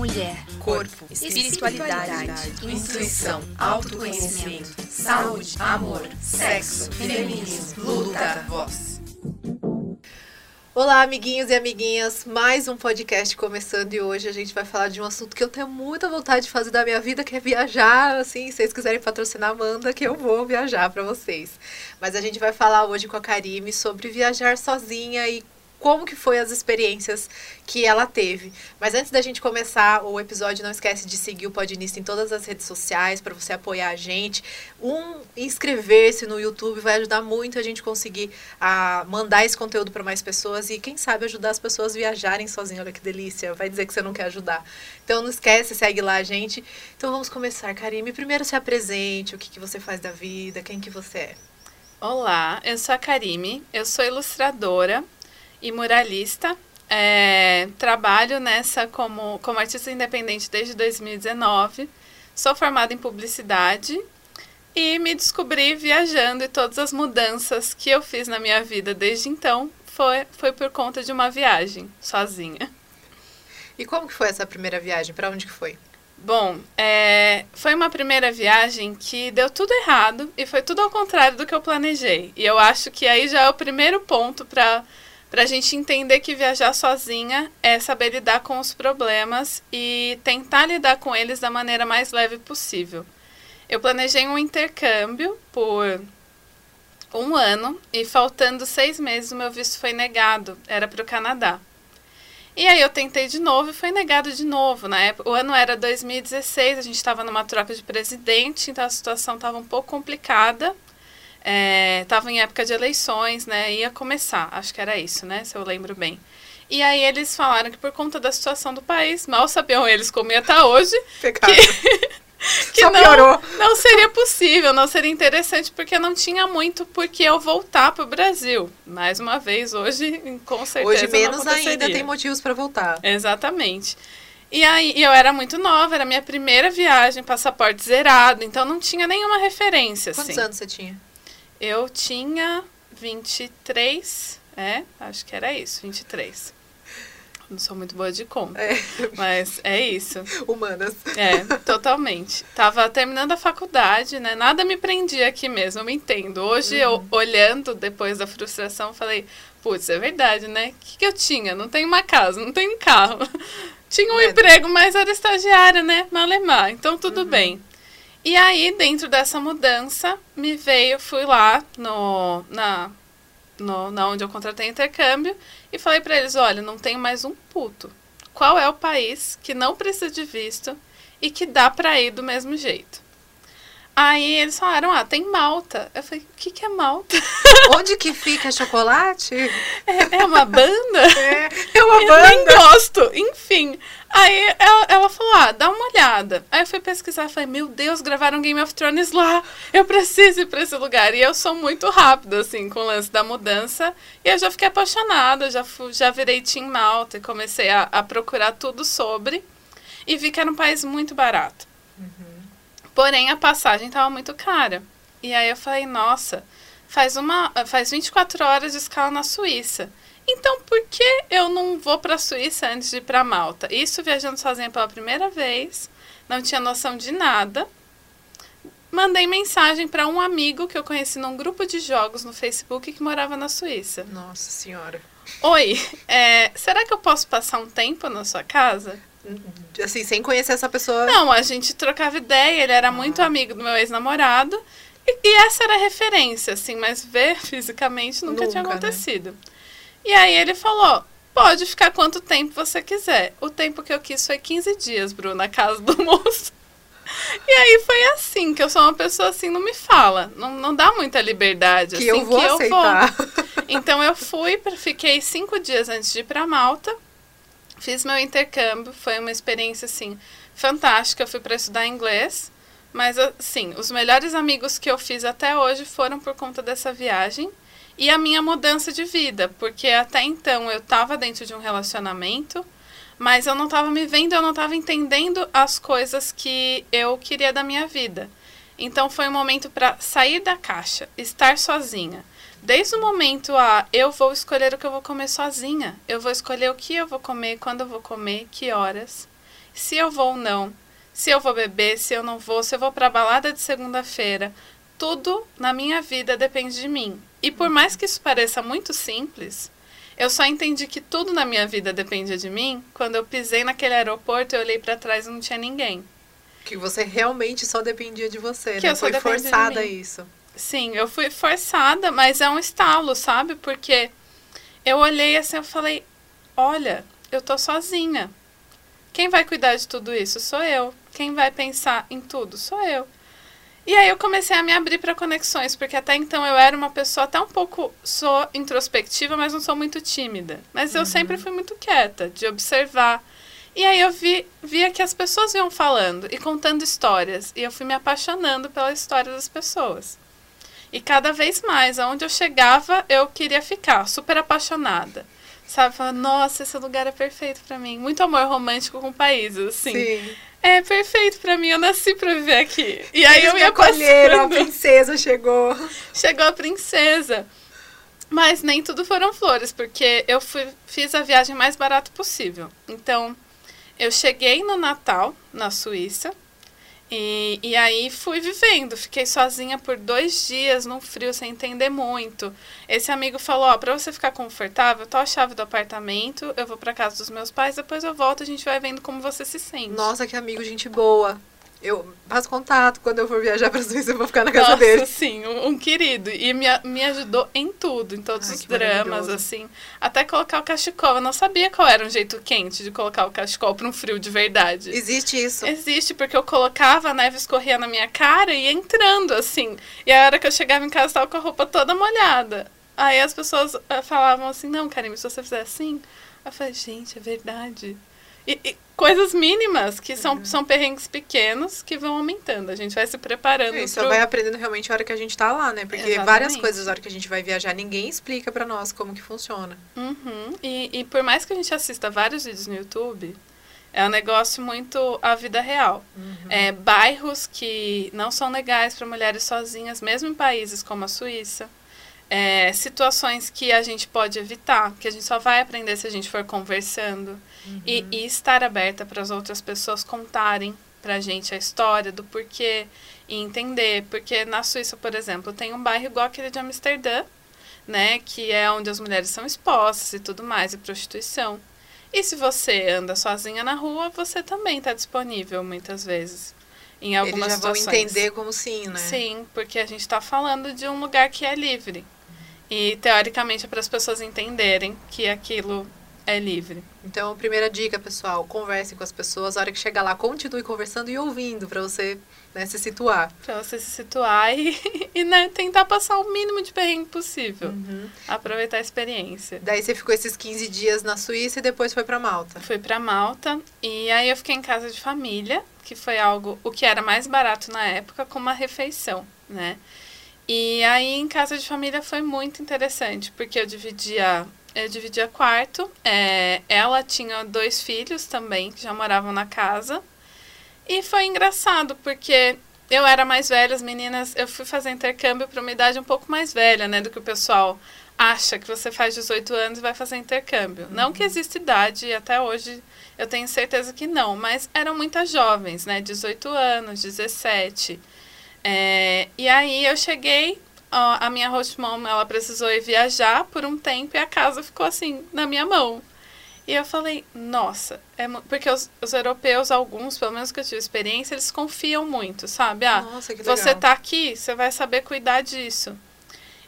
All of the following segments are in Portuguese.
mulher, corpo, espiritualidade, intuição, autoconhecimento, saúde, amor, sexo, feminismo, luta, voz. Olá, amiguinhos e amiguinhas. Mais um podcast começando e hoje a gente vai falar de um assunto que eu tenho muita vontade de fazer da minha vida, que é viajar. Assim, se vocês quiserem patrocinar, manda que eu vou viajar para vocês. Mas a gente vai falar hoje com a Karime sobre viajar sozinha e como que foi as experiências que ela teve. Mas antes da gente começar o episódio, não esquece de seguir o Podinista em todas as redes sociais para você apoiar a gente. Um, inscrever-se no YouTube vai ajudar muito a gente conseguir a mandar esse conteúdo para mais pessoas e quem sabe ajudar as pessoas a viajarem sozinhas. Olha que delícia, vai dizer que você não quer ajudar. Então não esquece, segue lá a gente. Então vamos começar, Karime. Primeiro se apresente, o que, que você faz da vida, quem que você é. Olá, eu sou a Karime, eu sou ilustradora e muralista. É, trabalho nessa como, como artista independente desde 2019. Sou formada em publicidade e me descobri viajando e todas as mudanças que eu fiz na minha vida desde então foi, foi por conta de uma viagem sozinha. E como que foi essa primeira viagem? Para onde que foi? Bom, é, foi uma primeira viagem que deu tudo errado e foi tudo ao contrário do que eu planejei. E eu acho que aí já é o primeiro ponto para para a gente entender que viajar sozinha é saber lidar com os problemas e tentar lidar com eles da maneira mais leve possível. Eu planejei um intercâmbio por um ano e faltando seis meses o meu visto foi negado. Era para o Canadá. E aí eu tentei de novo e foi negado de novo. Na época, o ano era 2016, a gente estava numa troca de presidente, então a situação estava um pouco complicada. Estava é, em época de eleições, né? Ia começar, acho que era isso, né? Se eu lembro bem. E aí eles falaram que por conta da situação do país, mal sabiam eles como ia estar tá hoje, Pecado. que, que Só não, piorou. não seria possível, não seria interessante, porque não tinha muito por que eu voltar para o Brasil. Mais uma vez, hoje, com certeza. Hoje menos ainda tem motivos para voltar. Exatamente. E aí eu era muito nova, era minha primeira viagem, passaporte zerado, então não tinha nenhuma referência. Quantos assim. anos você tinha? Eu tinha 23, é, acho que era isso, 23. Não sou muito boa de conta, é. mas é isso. Humanas. É, totalmente. Tava terminando a faculdade, né? Nada me prendia aqui mesmo, eu me entendo. Hoje, uhum. eu olhando depois da frustração, falei, putz, é verdade, né? O que, que eu tinha? Não tenho uma casa, não tenho um carro. tinha um é. emprego, mas era estagiária, né? Malemar, então tudo uhum. bem. E aí, dentro dessa mudança, me veio, fui lá no, na, no, na onde eu contratei intercâmbio e falei para eles, olha, não tenho mais um puto. Qual é o país que não precisa de visto e que dá para ir do mesmo jeito? Aí eles falaram, ah, tem Malta. Eu falei, o que, que é Malta? Onde que fica chocolate? É, é uma banda? É, é uma eu banda. Eu nem gosto. Enfim, Aí ela, ela, falou, ah, dá uma olhada. Aí eu fui pesquisar, falei, meu Deus, gravaram Game of Thrones lá. Eu preciso ir pra esse lugar. E eu sou muito rápida, assim, com o lance da mudança. E eu já fiquei apaixonada, já, fui, já virei Team Malta e comecei a, a, procurar tudo sobre. E vi que era um país muito barato. Uhum. Porém, a passagem estava muito cara. E aí eu falei, nossa, faz, uma, faz 24 horas de escala na Suíça. Então, por que eu não vou para a Suíça antes de ir para Malta? Isso viajando sozinha pela primeira vez, não tinha noção de nada. Mandei mensagem para um amigo que eu conheci num grupo de jogos no Facebook que morava na Suíça. Nossa Senhora. Oi, é, será que eu posso passar um tempo na sua casa? Assim, sem conhecer essa pessoa? Não, a gente trocava ideia, ele era ah. muito amigo do meu ex-namorado. E, e, essa era a referência, assim, mas ver fisicamente nunca, nunca tinha né? acontecido. Né? E aí ele falou: pode ficar quanto tempo você quiser. O tempo que eu quis foi 15 dias, Bruno, na casa do moço. E aí foi assim, que eu sou uma pessoa assim, não me fala. Não, não dá muita liberdade. Que assim, eu vou que aceitar. Eu vou. Então eu fui, fiquei cinco dias antes de ir para Malta. Fiz meu intercâmbio, foi uma experiência assim fantástica. Eu fui para estudar inglês, mas assim, os melhores amigos que eu fiz até hoje foram por conta dessa viagem e a minha mudança de vida, porque até então eu estava dentro de um relacionamento, mas eu não estava me vendo, eu não estava entendendo as coisas que eu queria da minha vida. Então foi um momento para sair da caixa, estar sozinha. Desde o momento a eu vou escolher o que eu vou comer sozinha, eu vou escolher o que eu vou comer, quando eu vou comer, que horas. se eu vou ou não, se eu vou beber, se eu não vou, se eu vou pra balada de segunda-feira. Tudo na minha vida depende de mim. E por mais que isso pareça muito simples, eu só entendi que tudo na minha vida dependia de mim quando eu pisei naquele aeroporto e olhei para trás e não tinha ninguém. Que você realmente só dependia de você, Que né? eu só Foi de forçada a mim. isso. Sim, eu fui forçada, mas é um estalo, sabe? Porque eu olhei assim, eu falei: "Olha, eu tô sozinha. Quem vai cuidar de tudo isso sou eu. Quem vai pensar em tudo sou eu." E aí eu comecei a me abrir para conexões, porque até então eu era uma pessoa até um pouco sou introspectiva, mas não sou muito tímida. Mas eu sempre fui muito quieta, de observar. E aí eu vi, via que as pessoas iam falando e contando histórias, e eu fui me apaixonando pela história das pessoas. E cada vez mais, aonde eu chegava, eu queria ficar, super apaixonada. Sabe, falando, nossa, esse lugar é perfeito pra mim. Muito amor romântico com países, assim. Sim. É perfeito pra mim, eu nasci pra viver aqui. E aí Eles eu me ia acolheram, a princesa chegou. Chegou a princesa. Mas nem tudo foram flores, porque eu fui, fiz a viagem mais barata possível. Então, eu cheguei no Natal, na Suíça, e, e aí fui vivendo. Fiquei sozinha por dois dias, num frio, sem entender muito. Esse amigo falou, ó, pra você ficar confortável, tô a chave do apartamento, eu vou pra casa dos meus pais, depois eu volto, a gente vai vendo como você se sente. Nossa, que amigo, gente boa. Eu faço contato. Quando eu for viajar pra Suíça, eu vou ficar na casa Nossa, dele. sim, um, um querido. E me, me ajudou em tudo, em todos Ai, os dramas, assim. Até colocar o cachecol. Eu não sabia qual era um jeito quente de colocar o cachecol para um frio de verdade. Existe isso. Existe, porque eu colocava, a neve escorria na minha cara e ia entrando, assim. E a hora que eu chegava em casa, tava com a roupa toda molhada. Aí as pessoas eh, falavam assim, não, Karime, se você fizer assim... Eu falei, gente, é verdade. E, e coisas mínimas, que Uhum. são, são perrengues pequenos, que vão aumentando. A gente vai se preparando É, só pro- vai aprendendo realmente a hora que a gente tá lá, né? Porque Exatamente. várias coisas, a hora que a gente vai viajar, ninguém explica pra nós como que funciona. Uhum. E, e por mais que a gente assista vários vídeos no YouTube, é um negócio muito a vida real. É, bairros que não são legais para mulheres sozinhas, mesmo em países como a Suíça. É, situações que a gente pode evitar, que a gente só vai aprender se a gente for conversando. E, e estar aberta para as outras pessoas contarem para a gente a história do porquê e entender. Porque na Suíça, por exemplo, tem um bairro igual aquele de Amsterdã, né? Que é onde as mulheres são expostas e tudo mais, e prostituição. E se você anda sozinha na rua, você também está disponível muitas vezes. Em algumas Eles já vão situações. entender como sim, né? Sim, porque a gente está falando de um lugar que é livre. E teoricamente é para as pessoas entenderem que aquilo é livre. Então, primeira dica, pessoal, converse com as pessoas. A hora que chegar lá, continue conversando e ouvindo pra você né, se situar. Pra você se situar e, e né, tentar passar o mínimo de perrengue possível. Aproveitar a experiência. Daí você ficou esses 15 dias na Suíça e depois foi pra Malta. Fui pra Malta e aí eu fiquei em casa de família, que foi algo o que era mais barato na época, com uma refeição, né? E aí em casa de família foi muito interessante, porque eu dividia eu dividia quarto. é, ela tinha dois filhos também que já moravam na casa. E foi engraçado, porque eu era mais velha, as meninas, eu fui fazer intercâmbio para uma idade um pouco mais velha, né, do que o pessoal acha que você faz 18 anos e vai fazer intercâmbio. Não que exista idade, e até hoje eu tenho certeza que não, mas eram muitas jovens, né, 18 anos, 17. É, e aí eu cheguei, a minha host mom, ela precisou ir viajar por um tempo e a casa ficou assim, na minha mão. E eu falei, nossa, é porque os, os europeus, alguns, pelo menos que eu tive experiência, eles confiam muito, sabe? Ah, Nossa, que legal. você tá aqui, você vai saber cuidar disso.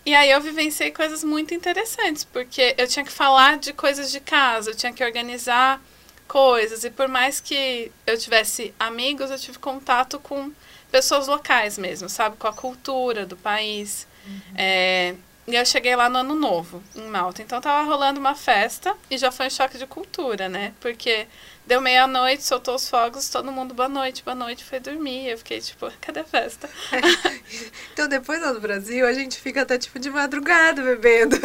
E aí eu vivenciei coisas muito interessantes, porque eu tinha que falar de coisas de casa, eu tinha que organizar coisas, e por mais que eu tivesse amigos, eu tive contato com pessoas locais mesmo, sabe? Com a cultura do país. É, e eu cheguei lá no ano novo, em Malta. Então tava rolando uma festa e já foi um choque de cultura, né? Porque deu meia-noite, soltou os fogos, todo mundo boa noite, boa noite, foi dormir. Eu fiquei tipo, cadê a festa? Então, depois lá no Brasil, a gente fica até tipo de madrugada bebendo.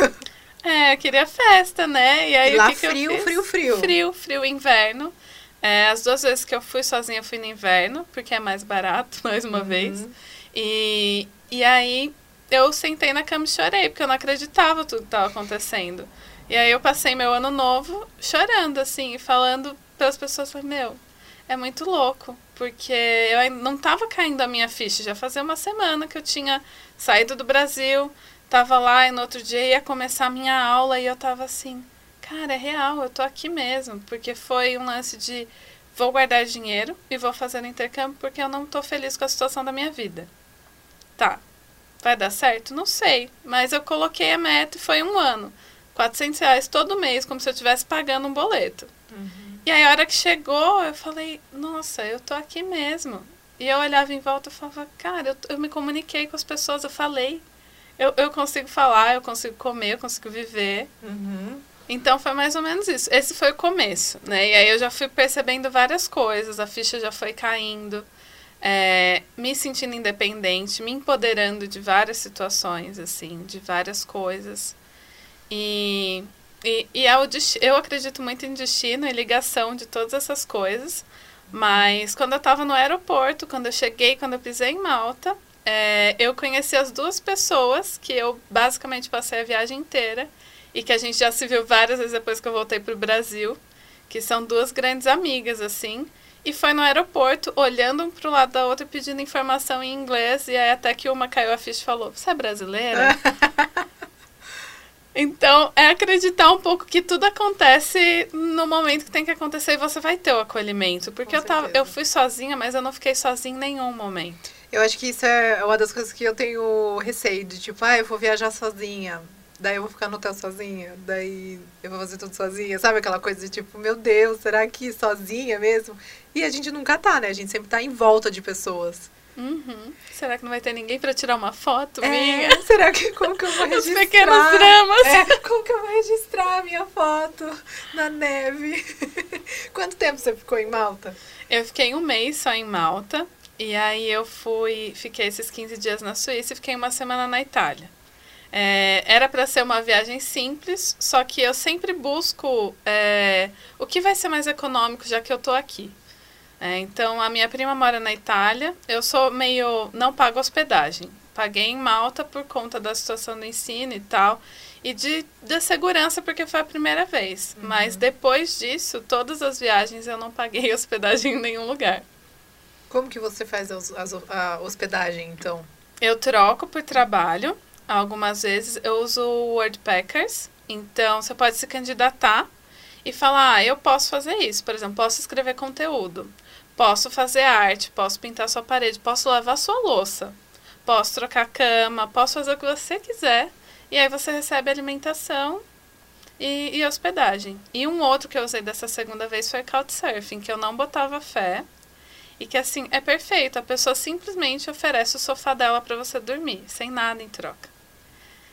É, eu queria festa, né? E aí Lá o que que frio, fiz? frio, frio. Frio, frio, inverno. É, as duas vezes que eu fui sozinha, eu fui no inverno, porque é mais barato, mais uma vez. E, e aí eu sentei na cama e chorei, porque eu não acreditava tudo que estava acontecendo. E aí eu passei meu ano novo chorando, assim, falando para as pessoas, meu, é muito louco, porque eu não estava caindo a minha ficha. Já fazia uma semana que eu tinha saído do Brasil, estava lá e no outro dia ia começar a minha aula e eu estava assim, cara, é real, eu tô aqui mesmo, porque foi um lance de vou guardar dinheiro e vou fazer intercâmbio porque eu não tô feliz com a situação da minha vida. Tá. Vai dar certo? Não sei, mas eu coloquei a meta e foi um ano. 400 reais todo mês, como se eu estivesse pagando um boleto. Uhum. E aí, a hora que chegou, eu falei, nossa, eu tô aqui mesmo. E eu olhava em volta e falava, cara, eu, eu me comuniquei com as pessoas, eu falei. Eu, eu consigo falar, eu consigo comer, eu consigo viver. Uhum. Então foi mais ou menos isso. Esse foi o começo, né? E aí eu já fui percebendo várias coisas, a ficha já foi caindo, é, me sentindo independente, me empoderando de várias situações, assim, de várias coisas. E, e, e é o eu acredito muito em destino e ligação de todas essas coisas. Mas quando eu estava no aeroporto, quando eu cheguei, quando eu pisei em Malta, é, eu conheci as duas pessoas que eu basicamente passei a viagem inteira e que a gente já se viu várias vezes depois que eu voltei para o Brasil, que são duas grandes amigas, assim. E foi no aeroporto, olhando um pro lado da outra, pedindo informação em inglês, e aí até que uma caiu a ficha e falou, você é brasileira? Então, é acreditar um pouco que tudo acontece no momento que tem que acontecer e você vai ter o acolhimento. Porque eu, tava, eu fui sozinha, mas eu não fiquei sozinha em nenhum momento. Eu acho que isso é uma das coisas que eu tenho receio de, tipo, ah, eu vou viajar sozinha. Daí eu vou ficar no hotel sozinha. Daí eu vou fazer tudo sozinha. Sabe aquela coisa de tipo, meu Deus, será que sozinha mesmo? E a gente nunca tá, né? A gente sempre tá em volta de pessoas. Uhum. Será que não vai ter ninguém para tirar uma foto é, minha? Será que como que eu vou registrar? Os pequenos dramas. É, como que eu vou registrar a minha foto na neve? Quanto tempo você ficou em Malta? Eu fiquei um mês só em Malta. E aí eu fui, fiquei esses 15 dias na Suíça e fiquei uma semana na Itália. É, era para ser uma viagem simples, só que eu sempre busco é, o que vai ser mais econômico, já que eu tô aqui. É, então, a minha prima mora na Itália. Eu sou meio. não pago hospedagem. Paguei em Malta por conta da situação do ensino e tal. E de, de segurança, porque foi a primeira vez. Uhum. Mas depois disso, todas as viagens eu não paguei hospedagem em nenhum lugar. Como que você faz a hospedagem, então? Eu troco por trabalho. Algumas vezes eu uso o Wordpackers. Então, você pode se candidatar e falar, ah, eu posso fazer isso. Por exemplo, posso escrever conteúdo. Posso fazer arte, posso pintar sua parede, posso lavar sua louça, posso trocar cama, posso fazer o que você quiser. E aí você recebe alimentação e, e hospedagem. E um outro que eu usei dessa segunda vez foi Couchsurfing, que eu não botava fé. E que assim, é perfeito. A pessoa simplesmente oferece o sofá dela para você dormir, sem nada em troca.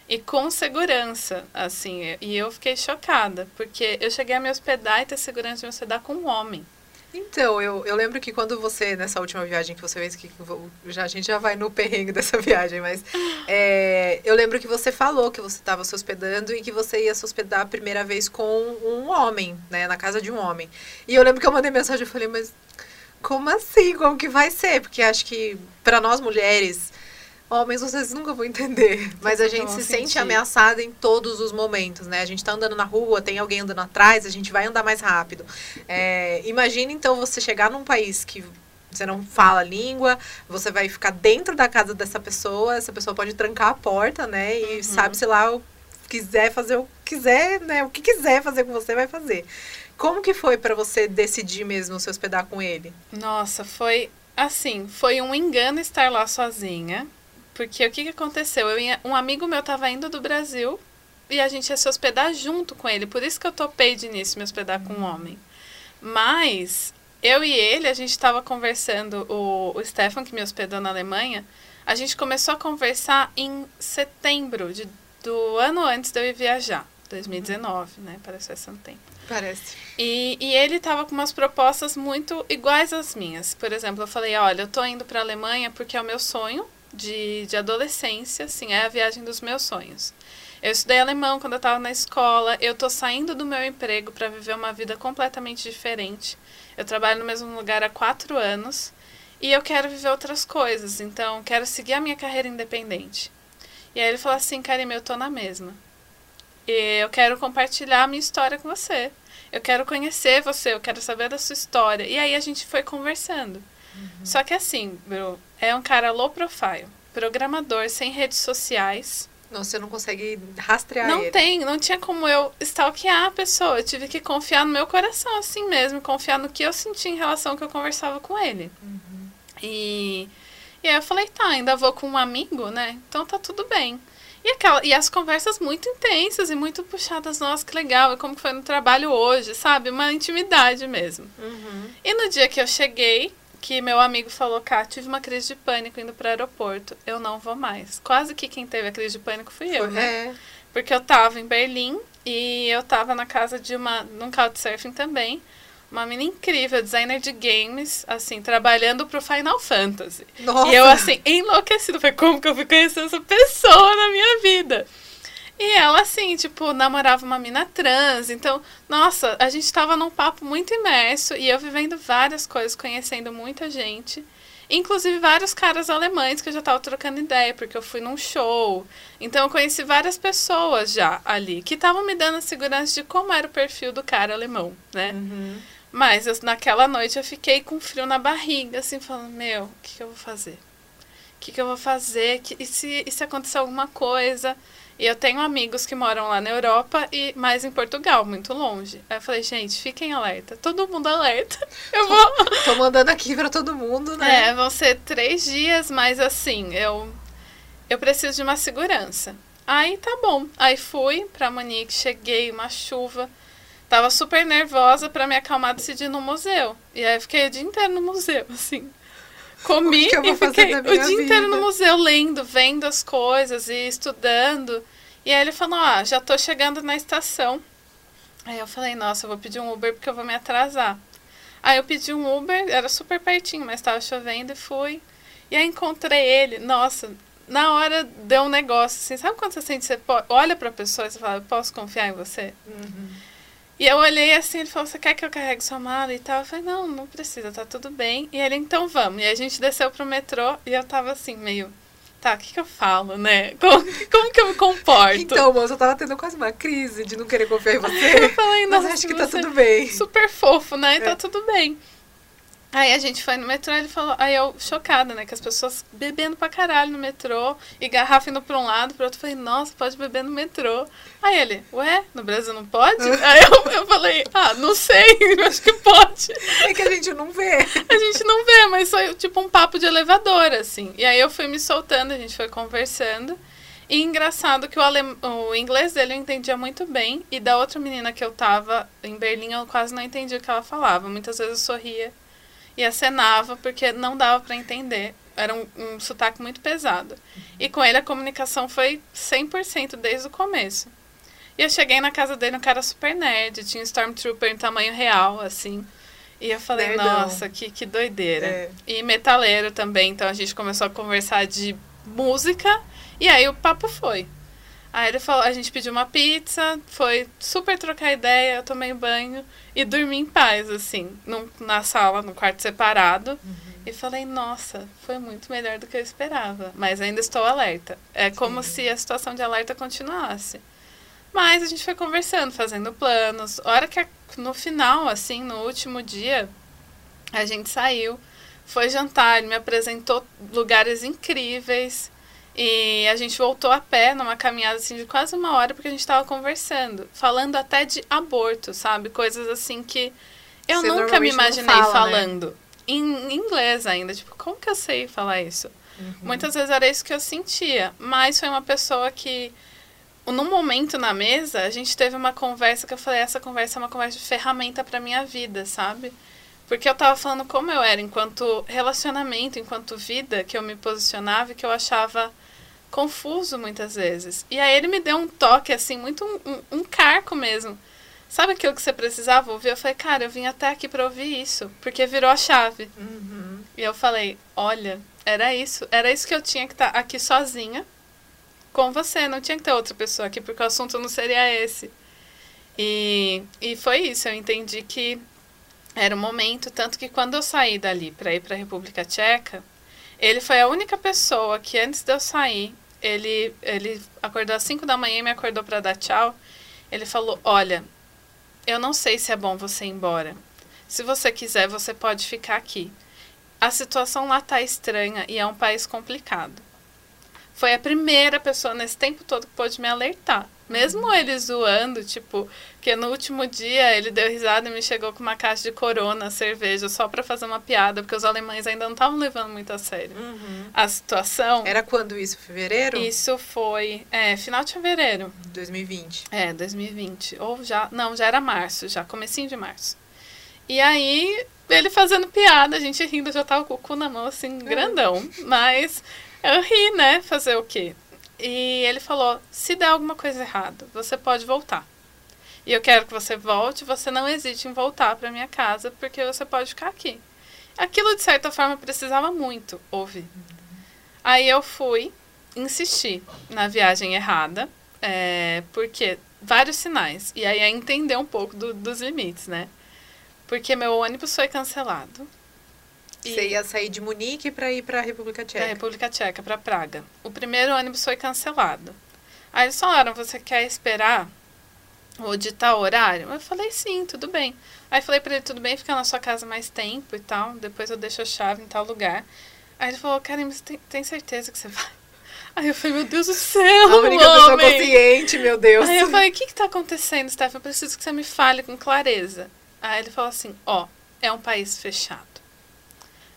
E com segurança, assim. E eu fiquei chocada, porque eu cheguei a me hospedar e ter segurança de me hospedar com um homem. Então, eu, eu lembro que quando você, nessa última viagem que você fez, que já, a gente já vai no perrengue dessa viagem, mas é, eu lembro que você falou que você estava se hospedando e que você ia se hospedar a primeira vez com um homem, né, na casa de um homem. E eu lembro que eu mandei mensagem e falei, mas como assim? Como que vai ser? Porque acho que para nós mulheres Homens, vocês nunca vão entender. Mas a gente se sentir. sente ameaçada em todos os momentos, né? A gente tá andando na rua, tem alguém andando atrás, a gente vai andar mais rápido. É, imagina, então, você chegar num país que você não fala a língua, você vai ficar dentro da casa dessa pessoa, essa pessoa pode trancar a porta, né? E uhum. sabe, sei lá, quiser fazer o que quiser, né? O que quiser fazer com você, vai fazer. Como que foi para você decidir mesmo se hospedar com ele? Nossa, foi assim, foi um engano estar lá sozinha. Porque o que, que aconteceu? Eu ia, um amigo meu estava indo do Brasil e a gente ia se hospedar junto com ele. Por isso que eu topei de início me hospedar com um homem. Mas eu e ele, a gente estava conversando, o, o Stefan, que me hospedou na Alemanha, a gente começou a conversar em setembro de, do ano antes de eu ir viajar. 2019, né? Parece faz um tempo. Parece. E, e ele estava com umas propostas muito iguais às minhas. Por exemplo, eu falei, olha, eu tô indo para a Alemanha porque é o meu sonho de, de adolescência, assim, é a viagem dos meus sonhos. Eu estudei alemão quando eu estava na escola, eu estou saindo do meu emprego para viver uma vida completamente diferente. Eu trabalho no mesmo lugar há quatro anos e eu quero viver outras coisas, então quero seguir a minha carreira independente. E aí ele falou assim, Karime, eu tô na mesma. E eu quero compartilhar a minha história com você. Eu quero conhecer você, eu quero saber da sua história. E aí a gente foi conversando. Uhum. Só que assim, bro, é um cara low profile, programador, sem redes sociais. Não, você não consegue rastrear não ele. Não tem, não tinha como eu stalkear a pessoa. Eu tive que confiar no meu coração, assim mesmo, confiar no que eu senti em relação ao que eu conversava com ele. Uhum. E, e aí eu falei, tá, ainda vou com um amigo, né? Então tá tudo bem. E, aquela, e as conversas muito intensas e muito puxadas, nossa, que legal, e como que foi no trabalho hoje, sabe? Uma intimidade mesmo. Uhum. E no dia que eu cheguei, que meu amigo falou, cá, tive uma crise de pânico indo para o aeroporto, eu não vou mais. Quase que quem teve a crise de pânico fui eu, né? É. Porque eu tava em Berlim e eu tava na casa de uma, num couchsurfing também, uma menina incrível, designer de games, assim, trabalhando pro Final Fantasy. Nossa. E eu, assim, enlouquecida. Falei, como que eu fui conhecer essa pessoa na minha vida? E ela, assim, tipo, namorava uma mina trans. Então, nossa, a gente tava num papo muito imerso e eu vivendo várias coisas, conhecendo muita gente. Inclusive vários caras alemães que eu já tava trocando ideia, porque eu fui num show. Então eu conheci várias pessoas já ali, que estavam me dando a segurança de como era o perfil do cara alemão, né? Uhum. Mas eu, naquela noite eu fiquei com frio na barriga, assim, falando, meu, o que, que eu vou fazer? O que, que eu vou fazer? Que, e, se, e se acontecer alguma coisa? E eu tenho amigos que moram lá na Europa e mais em Portugal, muito longe. Aí eu falei, gente, fiquem alerta. Todo mundo alerta. Eu vou. Tô mandando aqui pra todo mundo, né? É, vão ser três dias, mas assim, eu, eu preciso de uma segurança. Aí tá bom. Aí fui pra Munique, cheguei, uma chuva. Tava super nervosa para me acalmar decidir no museu. E aí eu fiquei o dia inteiro no museu, assim. Comi e fiquei o dia vida? inteiro no museu lendo, vendo as coisas e estudando. E aí ele falou, ah, já tô chegando na estação. Aí eu falei, nossa, eu vou pedir um Uber porque eu vou me atrasar. Aí eu pedi um Uber, era super pertinho, mas estava chovendo e fui. E aí encontrei ele, nossa, na hora deu um negócio assim, sabe quando você sente, você olha pra pessoa e você fala, eu posso confiar em você? Uhum. E eu olhei assim, ele falou, você quer que eu carregue sua mala e tal? Eu falei, não, não precisa, tá tudo bem. E ele, então vamos. E a gente desceu pro metrô e eu tava assim, meio, tá, o que que eu falo, né? Como, como que eu me comporto? Então, moça, eu tava tendo quase uma crise de não querer confiar em você. eu falei, mas acho que tá tudo bem. Super fofo, né? E tá é. tá tudo bem. Aí a gente foi no metrô e ele falou, aí eu chocada, né? Que as pessoas bebendo pra caralho no metrô e garrafa indo pra um lado, pro outro. Falei, nossa, pode beber no metrô. Aí ele, ué, no Brasil não pode? aí eu, eu falei, ah, não sei, acho que pode. É que a gente não vê. a gente não vê, mas foi tipo um papo de elevador, assim. E aí eu fui me soltando, a gente foi conversando. E engraçado que o, alem... o inglês dele eu entendia muito bem. E da outra menina que eu tava em Berlim, eu quase não entendia o que ela falava. Muitas vezes eu sorria e acenava porque não dava para entender. Era um, um sotaque muito pesado. E com ele a comunicação foi 100% desde o começo. E eu cheguei na casa dele, um cara super nerd, tinha um Stormtrooper em tamanho real, assim. E eu falei, Nerdão. nossa, que, que doideira. É. E metaleiro também, então a gente começou a conversar de música, e aí o papo foi. Aí ele falou, a gente pediu uma pizza, foi super trocar ideia, eu tomei banho e dormi em paz, assim, num, na sala, no quarto separado. Uhum. E falei, nossa, foi muito melhor do que eu esperava. Mas ainda estou alerta. É Sim. como se a situação de alerta continuasse. Mas a gente foi conversando, fazendo planos. Hora que no final, assim, no último dia, a gente saiu, foi jantar, ele me apresentou lugares incríveis. E a gente voltou a pé numa caminhada assim de quase uma hora porque a gente estava conversando, falando até de aborto, sabe? Coisas assim que eu Você nunca me imaginei fala, né? falando. Né? Em inglês ainda, tipo, como que eu sei falar isso? Uhum. Muitas vezes era isso que eu sentia, mas foi uma pessoa que num momento na mesa, a gente teve uma conversa que eu falei, essa conversa é uma conversa de ferramenta para minha vida, sabe? Porque eu tava falando como eu era enquanto relacionamento, enquanto vida, que eu me posicionava e que eu achava confuso muitas vezes. E aí ele me deu um toque, assim, muito um, um, um carco mesmo. Sabe aquilo que você precisava ouvir? Eu falei, cara, eu vim até aqui para ouvir isso, porque virou a chave. Uhum. E eu falei, olha, era isso, era isso que eu tinha que estar tá aqui sozinha com você, não tinha que ter outra pessoa aqui, porque o assunto não seria esse. E, e foi isso, eu entendi que era o momento, tanto que quando eu saí dali para ir para a República Tcheca, ele foi a única pessoa que antes de eu sair, ele, ele acordou às 5 da manhã e me acordou para dar tchau. Ele falou: Olha, eu não sei se é bom você ir embora. Se você quiser, você pode ficar aqui. A situação lá tá estranha e é um país complicado. Foi a primeira pessoa nesse tempo todo que pôde me alertar. Mesmo ele zoando, tipo, que no último dia ele deu risada e me chegou com uma caixa de corona, cerveja, só para fazer uma piada, porque os alemães ainda não estavam levando muito a sério Uhum. a situação. Era quando isso? Fevereiro? Isso foi é, final de fevereiro. 2020. É, 2020. Ou já. Não, já era março, já, comecinho de março. E aí, ele fazendo piada, a gente rindo, já tava com o cu na mão, assim, grandão. Mas eu ri, né? Fazer o quê? E ele falou: se der alguma coisa errada, você pode voltar. E eu quero que você volte, você não hesite em voltar para minha casa, porque você pode ficar aqui. Aquilo, de certa forma, precisava muito ouvir. Aí eu fui insistir na viagem errada, é, porque vários sinais. E aí é entender um pouco do- dos limites, né? Porque meu ônibus foi cancelado. E- Você ia sair de Munique para ir para a República da Tcheca. República Tcheca para Praga. O primeiro ônibus foi cancelado. Aí eles falaram: você quer esperar ou ditar o horário? Eu falei: sim, tudo bem. Aí falei para ele: tudo bem, ficar na sua casa mais tempo e tal. Depois eu deixo a chave em tal lugar. Aí ele falou: Karen, você tem, tem certeza que você vai? Aí eu falei: meu Deus do céu, A única pessoa homem! consciente, meu Deus. Aí eu falei, o que que tá acontecendo, Steph? Eu preciso que você me fale com clareza. Aí ele falou assim, ó, é um país fechado.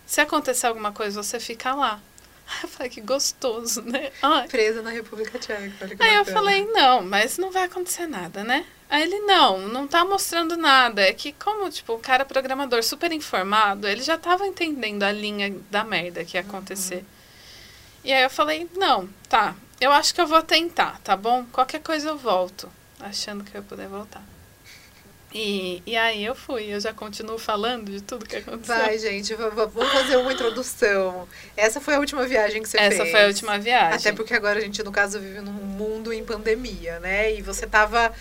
Se acontecer alguma coisa, você fica lá. Aí eu falei, que gostoso, né? Ai. Presa na República Tcheca. olha que Aí eu falei, não, mas não vai acontecer nada, né? Aí ele, não, não tá mostrando nada. É que como, tipo, o cara programador super informado, ele já tava entendendo a linha da merda que ia acontecer. E aí eu falei, não, tá, eu acho que eu vou tentar, tá bom? Qualquer coisa eu volto, achando que eu ia poder voltar. E, e aí eu fui, eu já continuo falando de tudo que aconteceu. Vai, gente, vamos fazer uma introdução. Essa foi a última viagem que você fez. Essa foi a última viagem. Até porque agora a gente, no caso, vive num mundo em pandemia, né? E você tava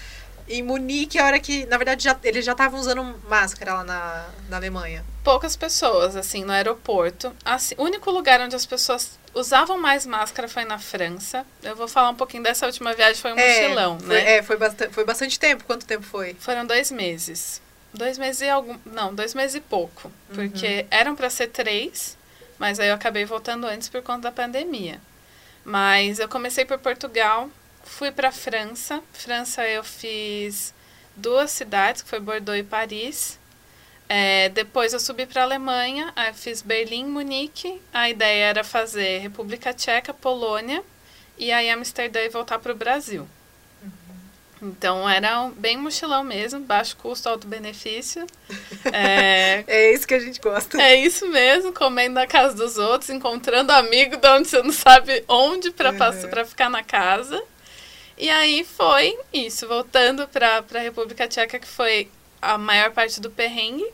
em Munique, a hora que, na verdade, já, eles já estavam usando máscara lá na, na Alemanha. poucas pessoas, assim, no aeroporto. Assim, o único lugar onde as pessoas usavam mais máscara foi na França. Eu vou falar um pouquinho dessa última viagem, foi um mochilão, foi, né? É, foi, bastante, foi bastante tempo. Quanto tempo foi? Foram dois meses. Dois meses e algum. Não, dois meses e pouco. Porque eram para ser três, mas aí eu acabei voltando antes por conta da pandemia. Mas eu comecei por Portugal, fui para França. França eu fiz duas cidades, que foi Bordeaux e Paris. É, depois eu subi para Alemanha, aí fiz Berlim, Munique. A ideia era fazer República Tcheca, Polônia e aí Amsterdã e voltar para o Brasil. Então era um- bem mochilão mesmo, baixo custo, alto benefício. É, É isso que a gente gosta. é isso mesmo, comendo na casa dos outros, encontrando amigo de onde você não sabe onde para Uhum. para ficar na casa. E aí foi isso, voltando para a República Tcheca, que foi a maior parte do perrengue.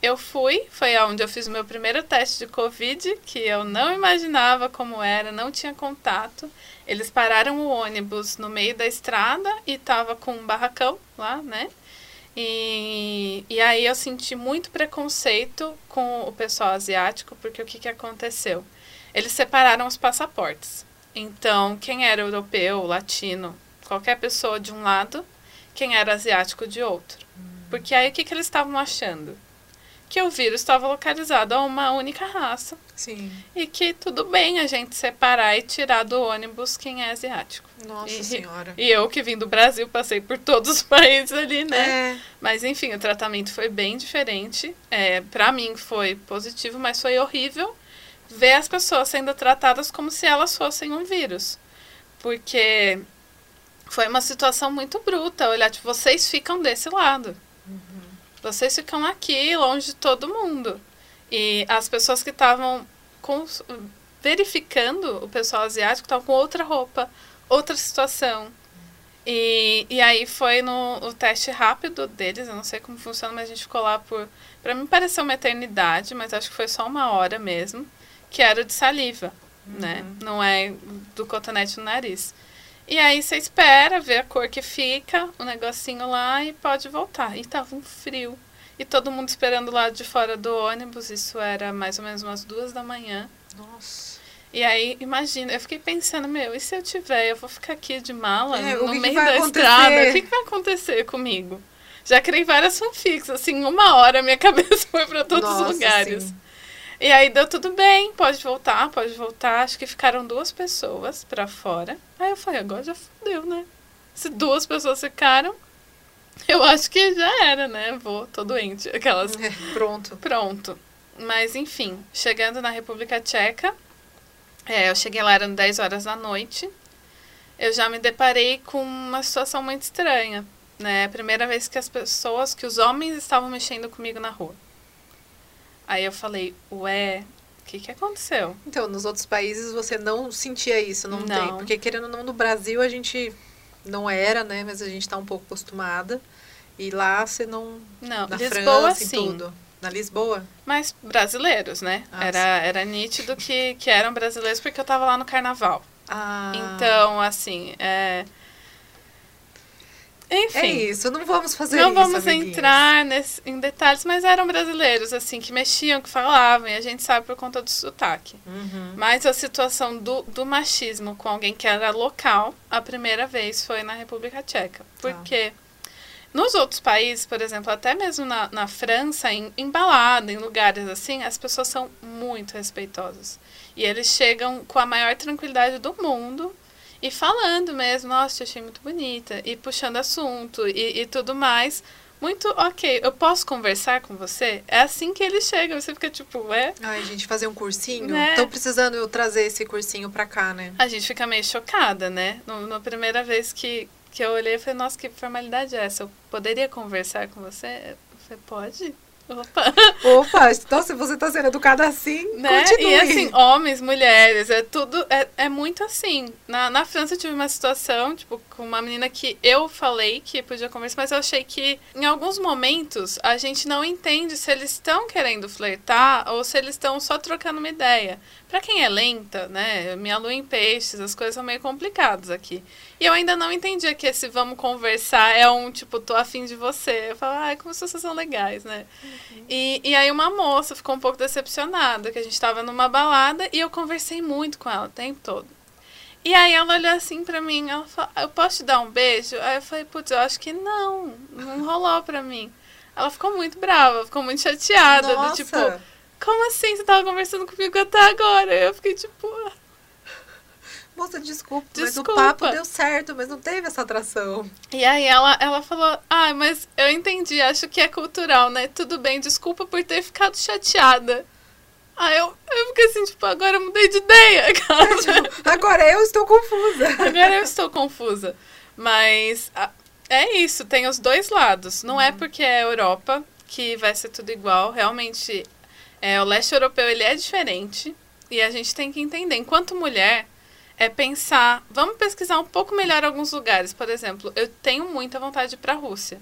Eu fui, foi onde eu fiz o meu primeiro teste de Covid, que eu não imaginava como era, não tinha contato. Eles pararam o ônibus no meio da estrada e tava com um barracão lá, né? E, e aí eu senti muito preconceito com o pessoal asiático, porque o que, que aconteceu? Eles separaram os passaportes. Então, quem era europeu, latino, qualquer pessoa de um lado, quem era asiático de outro. Porque aí o que, que eles estavam achando? Que o vírus estava localizado a uma única raça Sim. e que tudo bem a gente separar e tirar do ônibus quem é asiático. Nossa E- senhora. E eu que vim do Brasil passei por todos os países ali, né? É. Mas enfim, o tratamento foi bem diferente. É, para mim foi positivo, mas foi horrível ver as pessoas sendo tratadas como se elas fossem um vírus. Porque foi uma situação muito bruta. Olhar, tipo, vocês ficam desse lado. Vocês ficam aqui, longe de todo mundo. E as pessoas que estavam verificando o pessoal asiático estavam com outra roupa, outra situação. E, e aí foi no o teste rápido deles, eu não sei como funciona, mas a gente ficou lá por. Pra mim pareceu uma eternidade, mas acho que foi só uma hora mesmo, que era o de saliva, né? Não é do cotonete no nariz. E aí você espera, vê a cor que fica, o negocinho lá e pode voltar. E tava um frio. E todo mundo esperando lá de fora do ônibus, isso era mais ou menos umas duas da manhã. Nossa. E aí, imagina, eu fiquei pensando, meu, e se eu tiver, eu vou ficar aqui de mala É, no que que meio vai da acontecer? estrada? O que, que vai acontecer comigo? Já criei várias fanfics, assim, uma hora minha cabeça foi para todos Nossa, os lugares. sim. E aí deu tudo bem, pode voltar, pode voltar. Acho que ficaram duas pessoas pra fora. Aí eu falei, agora já fudeu, né? Se duas pessoas ficaram, eu acho que já era, né? Vou, tô doente. Aquelas. É, pronto. Pronto. Mas enfim, chegando na República Tcheca, é, eu cheguei lá, eram 10 horas da noite. Eu já me deparei com uma situação muito estranha. Né? A primeira vez que as pessoas, que os homens estavam mexendo comigo na rua. Aí eu falei, ué, o que, que aconteceu? Então, nos outros países você não sentia isso, não, tem. Não. Porque querendo ou não, no Brasil a gente não era, né? Mas a gente tá um pouco acostumada. E lá você não. Não, Na Lisboa França sim. tudo. Na Lisboa? Mas brasileiros, né? Ah, era, era nítido que, que eram brasileiros porque eu tava lá no carnaval. Ah. Então, assim, é. Enfim. É isso, não vamos fazer Não isso. vamos amiguinhos. entrar nesse, em detalhes, mas eram brasileiros, assim, que mexiam, que falavam, e a gente sabe por conta do sotaque. Uhum. Mas a situação do, do machismo com alguém que era local, a primeira vez foi na República Tcheca. Porque nos outros países, por exemplo, até mesmo na, na França, em, em balada, em lugares assim, as pessoas são muito respeitosas. E eles chegam com a maior tranquilidade do mundo e falando mesmo, nossa, te achei muito bonita, e puxando assunto e, e tudo mais. Muito ok, eu posso conversar com você? É assim que eles chegam, você fica tipo, é? Ai, gente, fazer um cursinho. Né? Tô precisando eu trazer esse cursinho pra cá, né? A gente fica meio chocada, né? No, na primeira vez que, que eu olhei, eu falei, nossa, que formalidade é essa? Eu poderia conversar com você? Eu falei, pode? Opa! Opa, então se você tá sendo educada assim, né? continue. E assim, homens, mulheres, é tudo, é, é muito assim. Na, na França eu tive uma situação, tipo, com uma menina que eu falei que podia conversar, mas eu achei que em alguns momentos a gente não entende se eles estão querendo flertar ou se eles estão só trocando uma ideia. Pra quem é lenta, né? Minha lua em peixes, as coisas são meio complicadas aqui. E eu ainda não entendia que esse vamos conversar é um tipo, tô afim de você. Eu falo, ai, como se vocês são legais, né? E, e aí uma moça ficou um pouco decepcionada, que a gente tava numa balada e eu conversei muito com ela o tempo todo. E aí ela olhou assim pra mim, ela falou, eu posso te dar um beijo? Aí eu falei, putz, eu acho que não, não rolou pra mim. Ela ficou muito brava, ficou muito chateada, do Nossa. tipo, como assim você tava conversando comigo até agora? Eu fiquei tipo, "Ah, Moça, desculpa, Desculpa. mas o papo deu certo, mas não teve essa atração. E aí ela, ela falou, ah, mas eu entendi, acho que é cultural, né? Tudo bem, desculpa por ter ficado chateada. Aí eu, eu fiquei assim, tipo, agora eu mudei de ideia, cara. Tipo, agora eu estou confusa. Agora eu estou confusa. Mas é isso, tem os dois lados. Não é porque é Europa que vai ser tudo igual. Realmente, é, o leste europeu ele é diferente. E a gente tem que entender. Enquanto mulher, é pensar. Vamos pesquisar um pouco melhor alguns lugares. Por exemplo, eu tenho muita vontade de ir para a Rússia.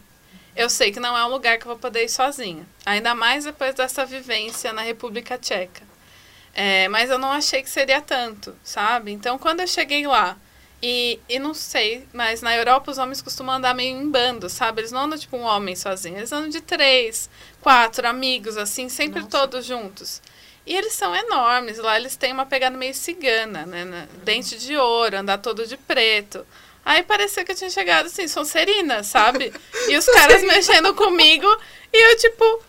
Eu sei que não é um lugar que eu vou poder ir sozinha. Ainda mais depois dessa vivência na República Tcheca. É, mas eu não achei que seria tanto, sabe? Então, quando eu cheguei lá, e, e não sei, mas na Europa os homens costumam andar meio em bando, sabe? Eles não andam tipo um homem sozinho, eles andam de três, quatro amigos, assim, sempre Nossa. todos juntos. E eles são enormes, lá eles têm uma pegada meio cigana, né? né? Dente de ouro, andar todo de preto. Aí parecia que eu tinha chegado assim, Sonserina, sabe? E os caras mexendo comigo, e eu tipo,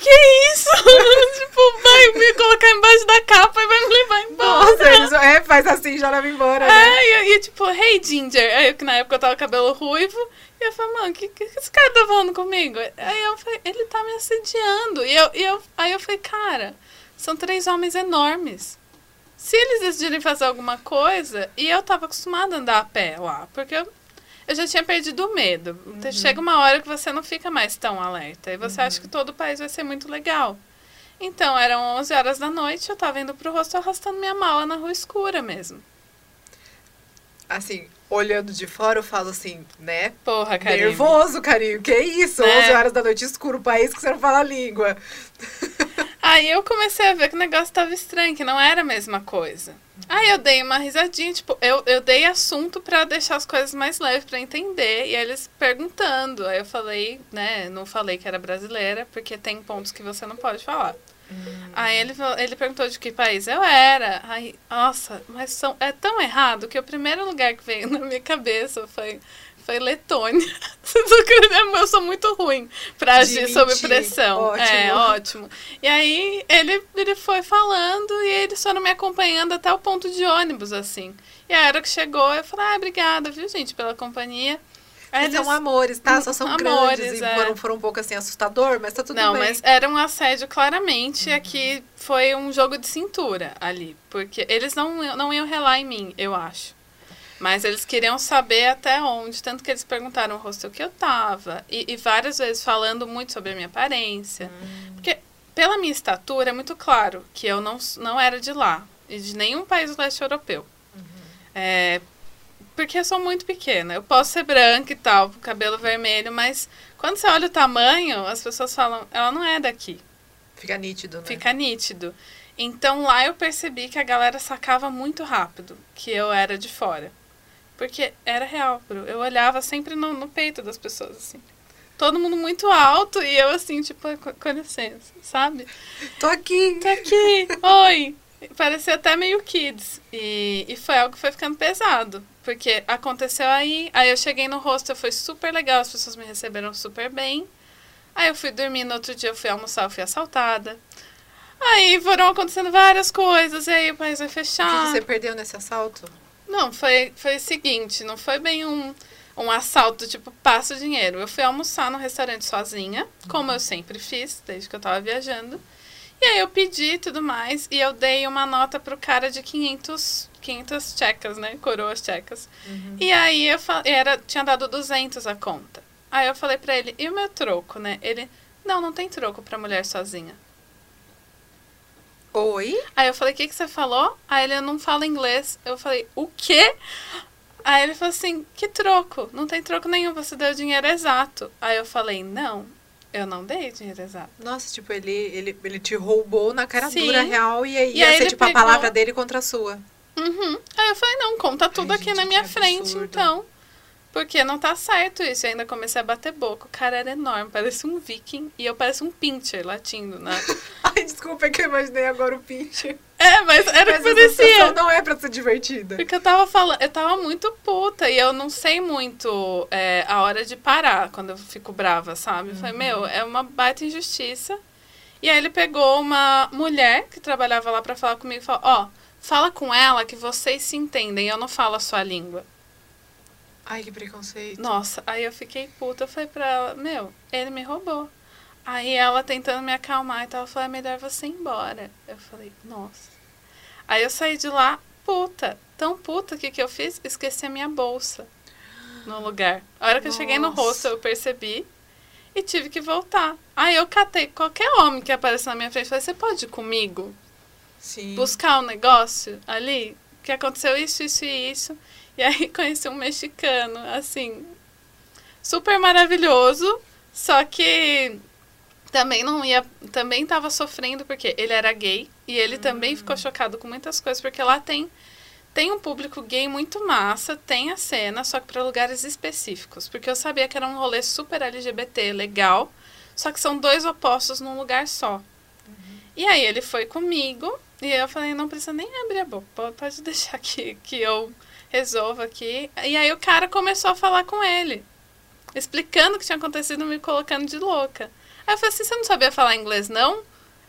que isso? tipo, vai me colocar embaixo da capa e vai me levar embora. Nossa, eles, é, faz assim, já leva embora, né? É, e, e tipo, hey Ginger. Aí na época eu tava cabelo ruivo. E eu falei, mano, o que, que esse cara tá falando comigo? Aí eu falei, ele tá me assediando. E eu, e eu, aí eu falei, cara, são três homens enormes. Se eles decidirem fazer alguma coisa, e eu tava acostumada a andar a pé lá, porque eu, eu já tinha perdido o medo. Então, Chega uma hora que você não fica mais tão alerta. E você acha que todo o país vai ser muito legal. Então, eram 11 horas da noite, eu tava indo pro rosto arrastando minha mala na rua escura mesmo. Assim, olhando de fora, eu falo assim, né? Porra, cara. Nervoso, carinho. Que isso? Né? 11 horas da noite escuro, país que você não fala a língua. Aí eu comecei a ver que o negócio tava estranho, que não era a mesma coisa. Aí eu dei uma risadinha, tipo, eu, eu dei assunto pra deixar as coisas mais leves pra entender. E aí eles perguntando. Aí eu falei, né, não falei que era brasileira, porque tem pontos que você não pode falar. Aí ele, ele perguntou de que país eu era. Aí, nossa, mas são, é tão errado que o primeiro lugar que veio na minha cabeça foi foi Letônia. Eu sou muito ruim pra agir sob pressão. Ótimo. É, ótimo. E aí ele, ele foi falando e eles foram me acompanhando até o ponto de ônibus, assim. E a hora que chegou, eu falei, ah, obrigada, viu, gente, pela companhia. Eles são amores, tá? Só são Amores, grandes e é. foram, foram um pouco assim assustador, mas tá tudo Não, bem. mas era um assédio claramente. Aqui foi um jogo de cintura ali. Porque eles não, não iam relar em mim, eu acho. Mas eles queriam saber até onde. Tanto que eles perguntaram o hostel que eu tava. E, e várias vezes falando muito sobre a minha aparência. Porque pela minha estatura é muito claro que eu não, não era de lá. E de nenhum país do leste europeu. É, porque eu sou muito pequena. Eu posso ser branca e tal, com cabelo vermelho, mas quando você olha o tamanho, as pessoas falam, ela não é daqui. Fica nítido, né? Fica nítido. Então lá eu percebi que a galera sacava muito rápido que eu era de fora. Porque era real, Bru. Eu olhava sempre no, no peito das pessoas, assim. Todo mundo muito alto e eu assim, tipo, com, com licença, sabe? Tô aqui. Tô aqui, oi. Parecia até meio kids. E, e foi algo que foi ficando pesado. Porque aconteceu aí, aí eu cheguei no hostel, foi super legal, as pessoas me receberam super bem. Aí eu fui dormir, no outro dia eu fui almoçar, eu fui assaltada. Aí foram acontecendo várias coisas, e aí o país vai O que fechar. você perdeu nesse assalto? Não, foi, foi o seguinte, não foi bem um, um assalto, tipo, passa o dinheiro. Eu fui almoçar no restaurante sozinha, como eu sempre fiz, desde que eu tava viajando. E aí eu pedi tudo mais, e eu dei uma nota pro cara de 500, 500 tchecas, né? Coroas tchecas. E aí eu era, tinha dado 200 a conta. Aí eu falei pra ele, e o meu troco, né? Ele, não, não tem troco pra mulher sozinha. Oi? Aí eu falei, o que, que você falou? Aí ele não fala inglês. Eu falei, o quê? Aí ele falou assim, que troco? Não tem troco nenhum, você deu dinheiro exato. Aí eu falei, não, eu não dei dinheiro exato. Nossa, tipo, ele, ele, ele te roubou na cara Sim. dura real e aí E ia aí ser tipo a pegou- palavra dele contra a sua. Uhum. Aí eu falei, não, conta tudo Ai, aqui gente, na minha frente, absurdo. então. Porque não tá certo isso. Eu ainda comecei a bater boca. O cara era enorme, parecia um viking. E eu parecia um pincher latindo, né? Ai, desculpa é que eu imaginei agora o pincher. é, mas era Mas que parecia. não é pra ser divertida. Porque eu tava falando, eu tava muito puta e eu não sei muito é, a hora de parar quando eu fico brava, sabe? Eu falei, meu, é uma baita injustiça. E aí ele pegou uma mulher que trabalhava lá pra falar comigo e falou, ó, fala com ela que vocês se entendem, eu não falo a sua língua. Ai, que preconceito. Nossa, aí eu fiquei puta, eu falei pra ela, meu, ele me roubou. Aí ela tentando me acalmar e tal, falou, é melhor você ir embora. Eu falei, nossa. Aí eu saí de lá, puta, tão puta que o que eu fiz? Esqueci a minha bolsa no lugar. A hora que eu cheguei no Nossa. rosto, eu percebi e tive que voltar. Aí eu catei qualquer homem que apareceu na minha frente e falei, você pode ir comigo? Sim. buscar um negócio ali, que aconteceu isso, isso e isso. E aí conheci um mexicano, assim, super maravilhoso, só que também não ia, também tava sofrendo porque ele era gay e ele também ficou chocado com muitas coisas, porque lá tem tem um público gay muito massa, tem a cena, só que para lugares específicos, porque eu sabia que era um rolê super LGBT, legal, só que são dois opostos num lugar só. E aí ele foi comigo e eu falei, não precisa nem abrir a boca, pode, pode deixar que, que eu resolvo aqui. E aí o cara começou a falar com ele, explicando o que tinha acontecido, me colocando de louca. Aí eu falei assim, você não sabia falar inglês, não?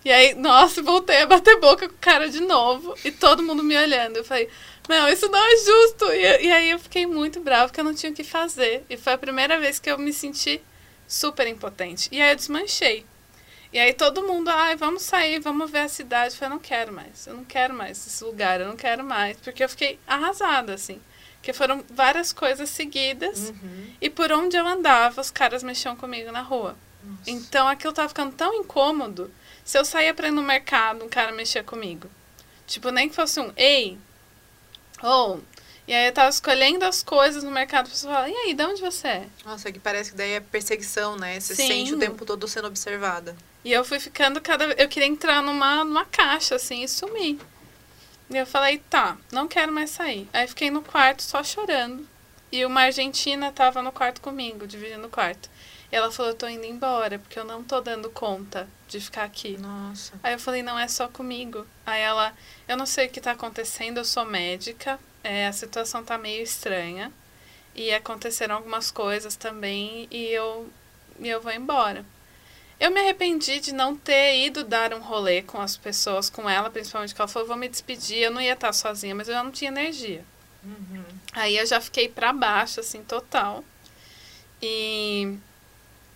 E aí, nossa, voltei a bater boca com o cara de novo. E todo mundo me olhando. Eu falei, não, isso não é justo. E, e aí eu fiquei muito brava, porque eu não tinha o que fazer. E foi a primeira vez que eu me senti super impotente. E aí eu desmanchei. E aí todo mundo, ai, vamos sair, vamos ver a cidade. Eu falei, não quero mais, eu não quero mais esse lugar, eu não quero mais. Porque eu fiquei arrasada, assim. Porque foram várias coisas seguidas. Uhum. E por onde eu andava, os caras mexiam comigo na rua. Nossa. Então aquilo tava ficando tão incômodo. Se eu saía pra ir no mercado, um cara mexia comigo. Tipo, nem que fosse um, ei, ou. E aí eu tava escolhendo as coisas no mercado, a pessoa fala, e aí, de onde você é? Nossa, que parece que daí é perseguição, né? Você Sim. sente o tempo todo sendo observada. E eu fui ficando cada Eu queria entrar numa, numa caixa, assim, e sumir. E eu falei, tá, não quero mais sair. Aí fiquei no quarto só chorando. E uma argentina tava no quarto comigo, dividindo o quarto. E ela falou, eu tô indo embora, porque eu não tô dando conta de ficar aqui. Nossa. Aí eu falei, não é só comigo. Aí ela, eu não sei o que tá acontecendo, eu sou médica, é, a situação tá meio estranha. e aconteceram algumas coisas também e eu, e eu vou embora. Eu me arrependi de não ter ido dar um rolê com as pessoas, com ela, principalmente, que ela falou, vou me despedir, eu não ia estar sozinha, mas eu não tinha energia. Uhum. Aí eu já fiquei pra baixo, assim, total. E,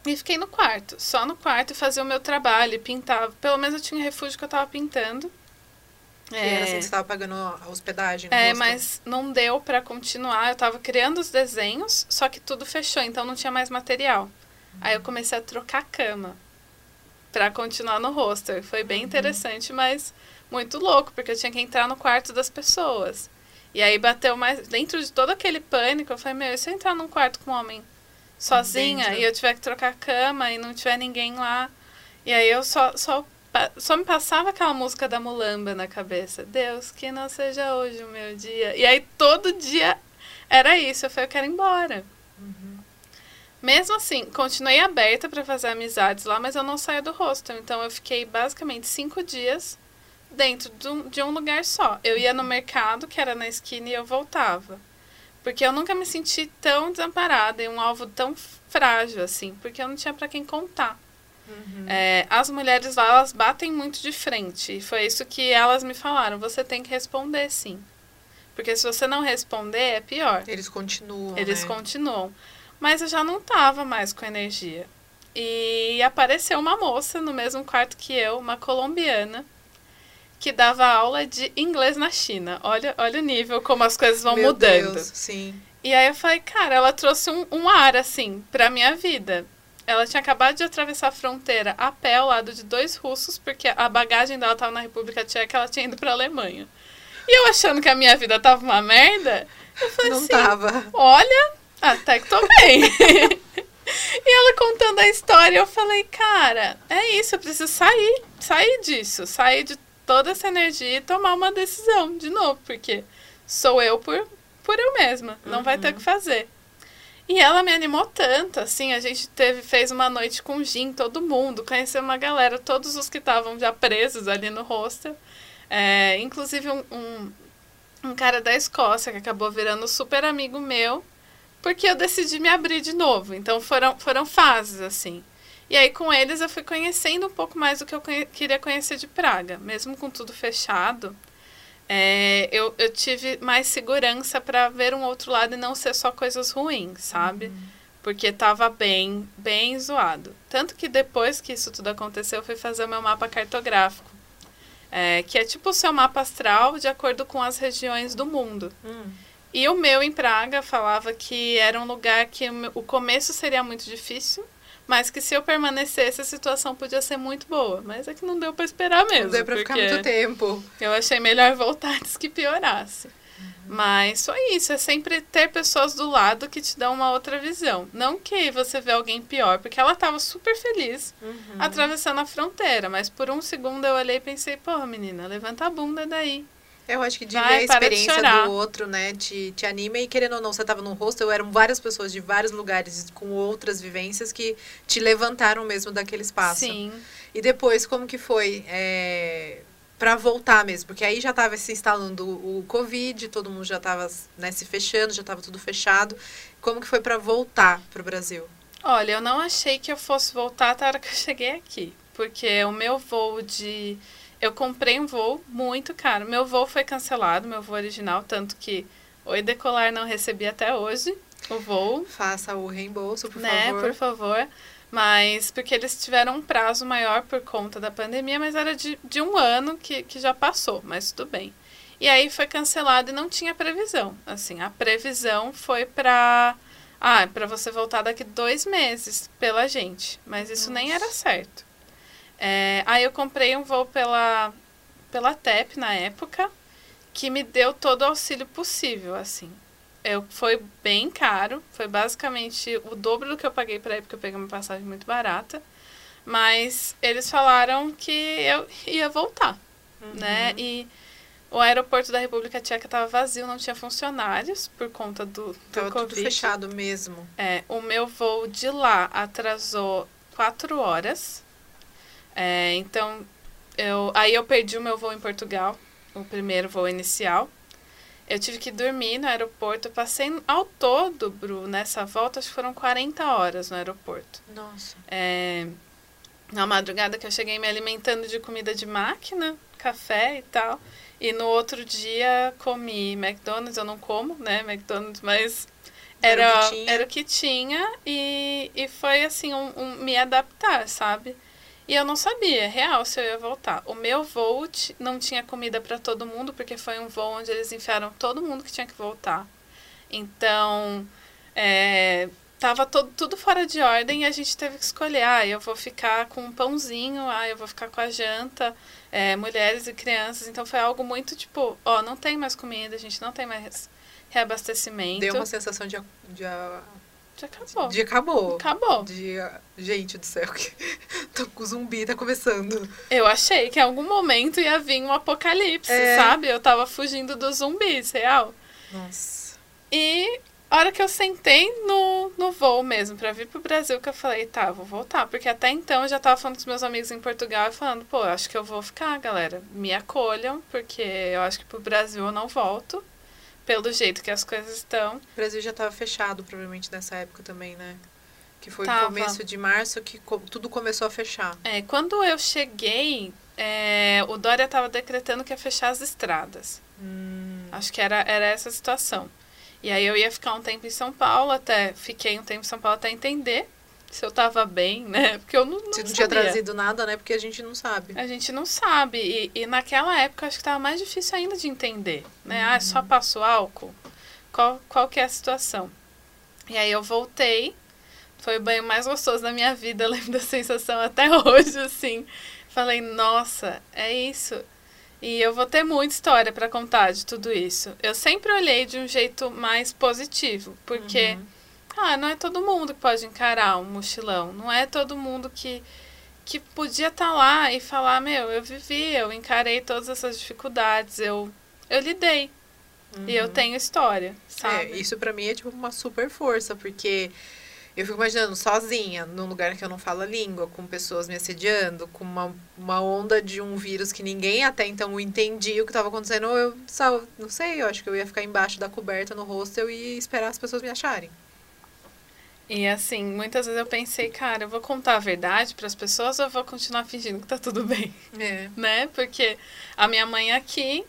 e fiquei no quarto, só no quarto, fazia o meu trabalho, e pintava. Pelo menos eu tinha um refúgio que eu tava pintando. E é, era assim que você tava pagando a hospedagem? É, mas não deu para continuar. Eu tava criando os desenhos, só que tudo fechou, então não tinha mais material. Uhum. Aí eu comecei a trocar cama para continuar no roster. Foi bem uhum. interessante, mas muito louco, porque eu tinha que entrar no quarto das pessoas. E aí bateu mais. Dentro de todo aquele pânico, eu falei, meu, e se eu entrar num quarto com um homem sozinha Dentro. e eu tiver que trocar cama e não tiver ninguém lá? E aí eu só, só, só me passava aquela música da Mulamba na cabeça. Deus, que não seja hoje o meu dia. E aí todo dia era isso. Eu falei, eu quero ir embora. Mesmo assim, continuei aberta para fazer amizades lá, mas eu não saía do hostel. Então eu fiquei basicamente cinco dias dentro de um lugar só. Eu ia no mercado, que era na esquina, e eu voltava. Porque eu nunca me senti tão desamparada em um alvo tão frágil assim, porque eu não tinha para quem contar. Uhum. É, as mulheres lá, elas batem muito de frente. E foi isso que elas me falaram. Você tem que responder sim. Porque se você não responder, é pior. Eles continuam. Eles né? continuam. Mas eu já não tava mais com energia. E apareceu uma moça no mesmo quarto que eu, uma colombiana, que dava aula de inglês na China. Olha, olha o nível, como as coisas vão Meu mudando. Deus, sim. E aí eu falei, cara, ela trouxe um, um ar, assim, pra minha vida. Ela tinha acabado de atravessar a fronteira a pé ao lado de dois russos, porque a bagagem dela estava na República Tcheca, ela tinha ido pra Alemanha. E eu achando que a minha vida tava uma merda, eu falei Não assim, tava. olha, até que tô bem. e ela contando a história, eu falei, cara, é isso, eu preciso sair, sair disso, sair de toda essa energia e tomar uma decisão de novo, porque sou eu por, por eu mesma, não uhum. vai ter o que fazer. E ela me animou tanto, assim, a gente teve, fez uma noite com gin, todo mundo, conheceu uma galera, todos os que estavam já presos ali no hostel. É, inclusive um, um, um cara da Escócia que acabou virando super amigo meu porque eu decidi me abrir de novo. Então foram, foram fases, assim. E aí com eles eu fui conhecendo um pouco mais do que eu conhe queria conhecer de Praga. Mesmo com tudo fechado, é, eu, eu tive mais segurança para ver um outro lado e não ser só coisas ruins, sabe? Uhum. Porque tava bem, bem zoado. Tanto que depois que isso tudo aconteceu, eu fui fazer o meu mapa cartográfico. É, que é tipo o seu mapa astral de acordo com as regiões do mundo. Uhum. E o meu em Praga falava que era um lugar que o começo seria muito difícil, mas que se eu permanecesse a situação podia ser muito boa. Mas é que não deu para esperar mesmo. Não deu para ficar muito tempo. Eu achei melhor voltar antes que piorasse. Uhum. Mas só isso, é sempre ter pessoas do lado que te dão uma outra visão. Não que você vê alguém pior, porque ela estava super feliz uhum. atravessando a fronteira, mas por um segundo eu olhei e pensei, porra, menina, levanta a bunda daí. Eu acho que de Vai, ver a experiência do outro, né, te, te anima. E querendo ou não, você estava num hostel, eram várias pessoas de vários lugares com outras vivências que te levantaram mesmo daquele espaço. Sim. E depois, como que foi? É, para voltar mesmo, porque aí já estava se instalando o Covid, todo mundo já estava né, se fechando, já estava tudo fechado. Como que foi para voltar para o Brasil? Olha, eu não achei que eu fosse voltar até a hora que eu cheguei aqui, porque o meu voo de eu comprei um voo muito caro. Meu voo foi cancelado, meu voo original, tanto que Oi Decolar não recebi até hoje o voo. Faça o reembolso, por né, favor. por favor. Mas porque eles tiveram um prazo maior por conta da pandemia, mas era de, de um ano que, que já passou, mas tudo bem. E aí foi cancelado e não tinha previsão. Assim, a previsão foi para ah, para você voltar daqui dois meses pela gente. Mas isso Nossa. nem era certo. É, aí eu comprei um voo pela, pela TEP na época, que me deu todo o auxílio possível, assim. Eu, foi bem caro, foi basicamente o dobro do que eu paguei para ir, porque eu peguei uma passagem muito barata. Mas eles falaram que eu ia voltar, uhum. né? E o aeroporto da República Tcheca estava vazio, não tinha funcionários por conta do, do Tava Covid. tudo fechado mesmo. É, o meu voo de lá atrasou quatro horas. É, então, eu, aí eu perdi o meu voo em Portugal, o primeiro voo inicial. Eu tive que dormir no aeroporto. Eu passei ao todo, Bru, nessa volta, acho que foram 40 horas no aeroporto. Nossa. É, na madrugada que eu cheguei me alimentando de comida de máquina, café e tal. E no outro dia comi McDonald's, eu não como, né, McDonald's, mas era, Era o que tinha. era o que tinha e, e foi assim, um, um me adaptar, sabe? E eu não sabia, real, se eu ia voltar. O meu voo não tinha comida para todo mundo, porque foi um voo onde eles enfiaram todo mundo que tinha que voltar. Então, é, tava todo, tudo fora de ordem e a gente teve que escolher. Ah, eu vou ficar com um pãozinho, ah, eu vou ficar com a janta, é, mulheres e crianças. Então foi algo muito tipo, ó, não tem mais comida, a gente não tem mais reabastecimento. Deu uma sensação de, de, Já acabou. de acabou. Acabou. De, gente do céu, que tô com o zumbi, tá começando. Eu achei que em algum momento ia vir um apocalipse, É. sabe? Eu tava fugindo dos zumbis, real. Nossa. E a hora que eu sentei no, no voo mesmo, pra vir pro Brasil, que eu falei, tá, vou voltar. Porque até então eu já tava falando com os meus amigos em Portugal e falando, pô, eu acho que eu vou ficar, galera. Me acolham, porque eu acho que pro Brasil eu não volto. Pelo jeito que as coisas estão. O Brasil já tava fechado, provavelmente, nessa época também, né? Que foi Tava. começo de março que tudo começou a fechar. É, quando eu cheguei, é, o Dória tava decretando que ia fechar as estradas. Hum, Acho que era, era essa a situação. E aí eu ia ficar um tempo em São Paulo, até fiquei um tempo em São Paulo até entender se eu tava bem, né? Porque eu não, não se não sabia. tinha trazido nada, né? Porque a gente não sabe. A gente não sabe. E, e naquela época eu acho que tava mais difícil ainda de entender, né? Ah, só passo álcool? Qual, qual que é a situação? E aí eu voltei. Foi o banho mais gostoso da minha vida. Eu lembro da sensação até hoje, assim. Falei, nossa, é isso. E eu vou ter muita história para contar de tudo isso. Eu sempre olhei de um jeito mais positivo, porque ah, não é todo mundo que pode encarar um mochilão, não é todo mundo que que podia estar lá e falar, meu, eu vivi, eu encarei todas essas dificuldades, eu eu lidei. E eu tenho história, sabe? É, isso pra mim é tipo uma super força, porque eu fico imaginando sozinha, num lugar que eu não falo a língua, com pessoas me assediando, com uma, uma onda de um vírus que ninguém até então entendia o que estava acontecendo. Eu só, não sei, eu acho que eu ia ficar embaixo da coberta no hostel e esperar as pessoas me acharem. E assim, muitas vezes eu pensei, cara, eu vou contar a verdade para as pessoas ou eu vou continuar fingindo que tá tudo bem, É. né? Porque a minha mãe aqui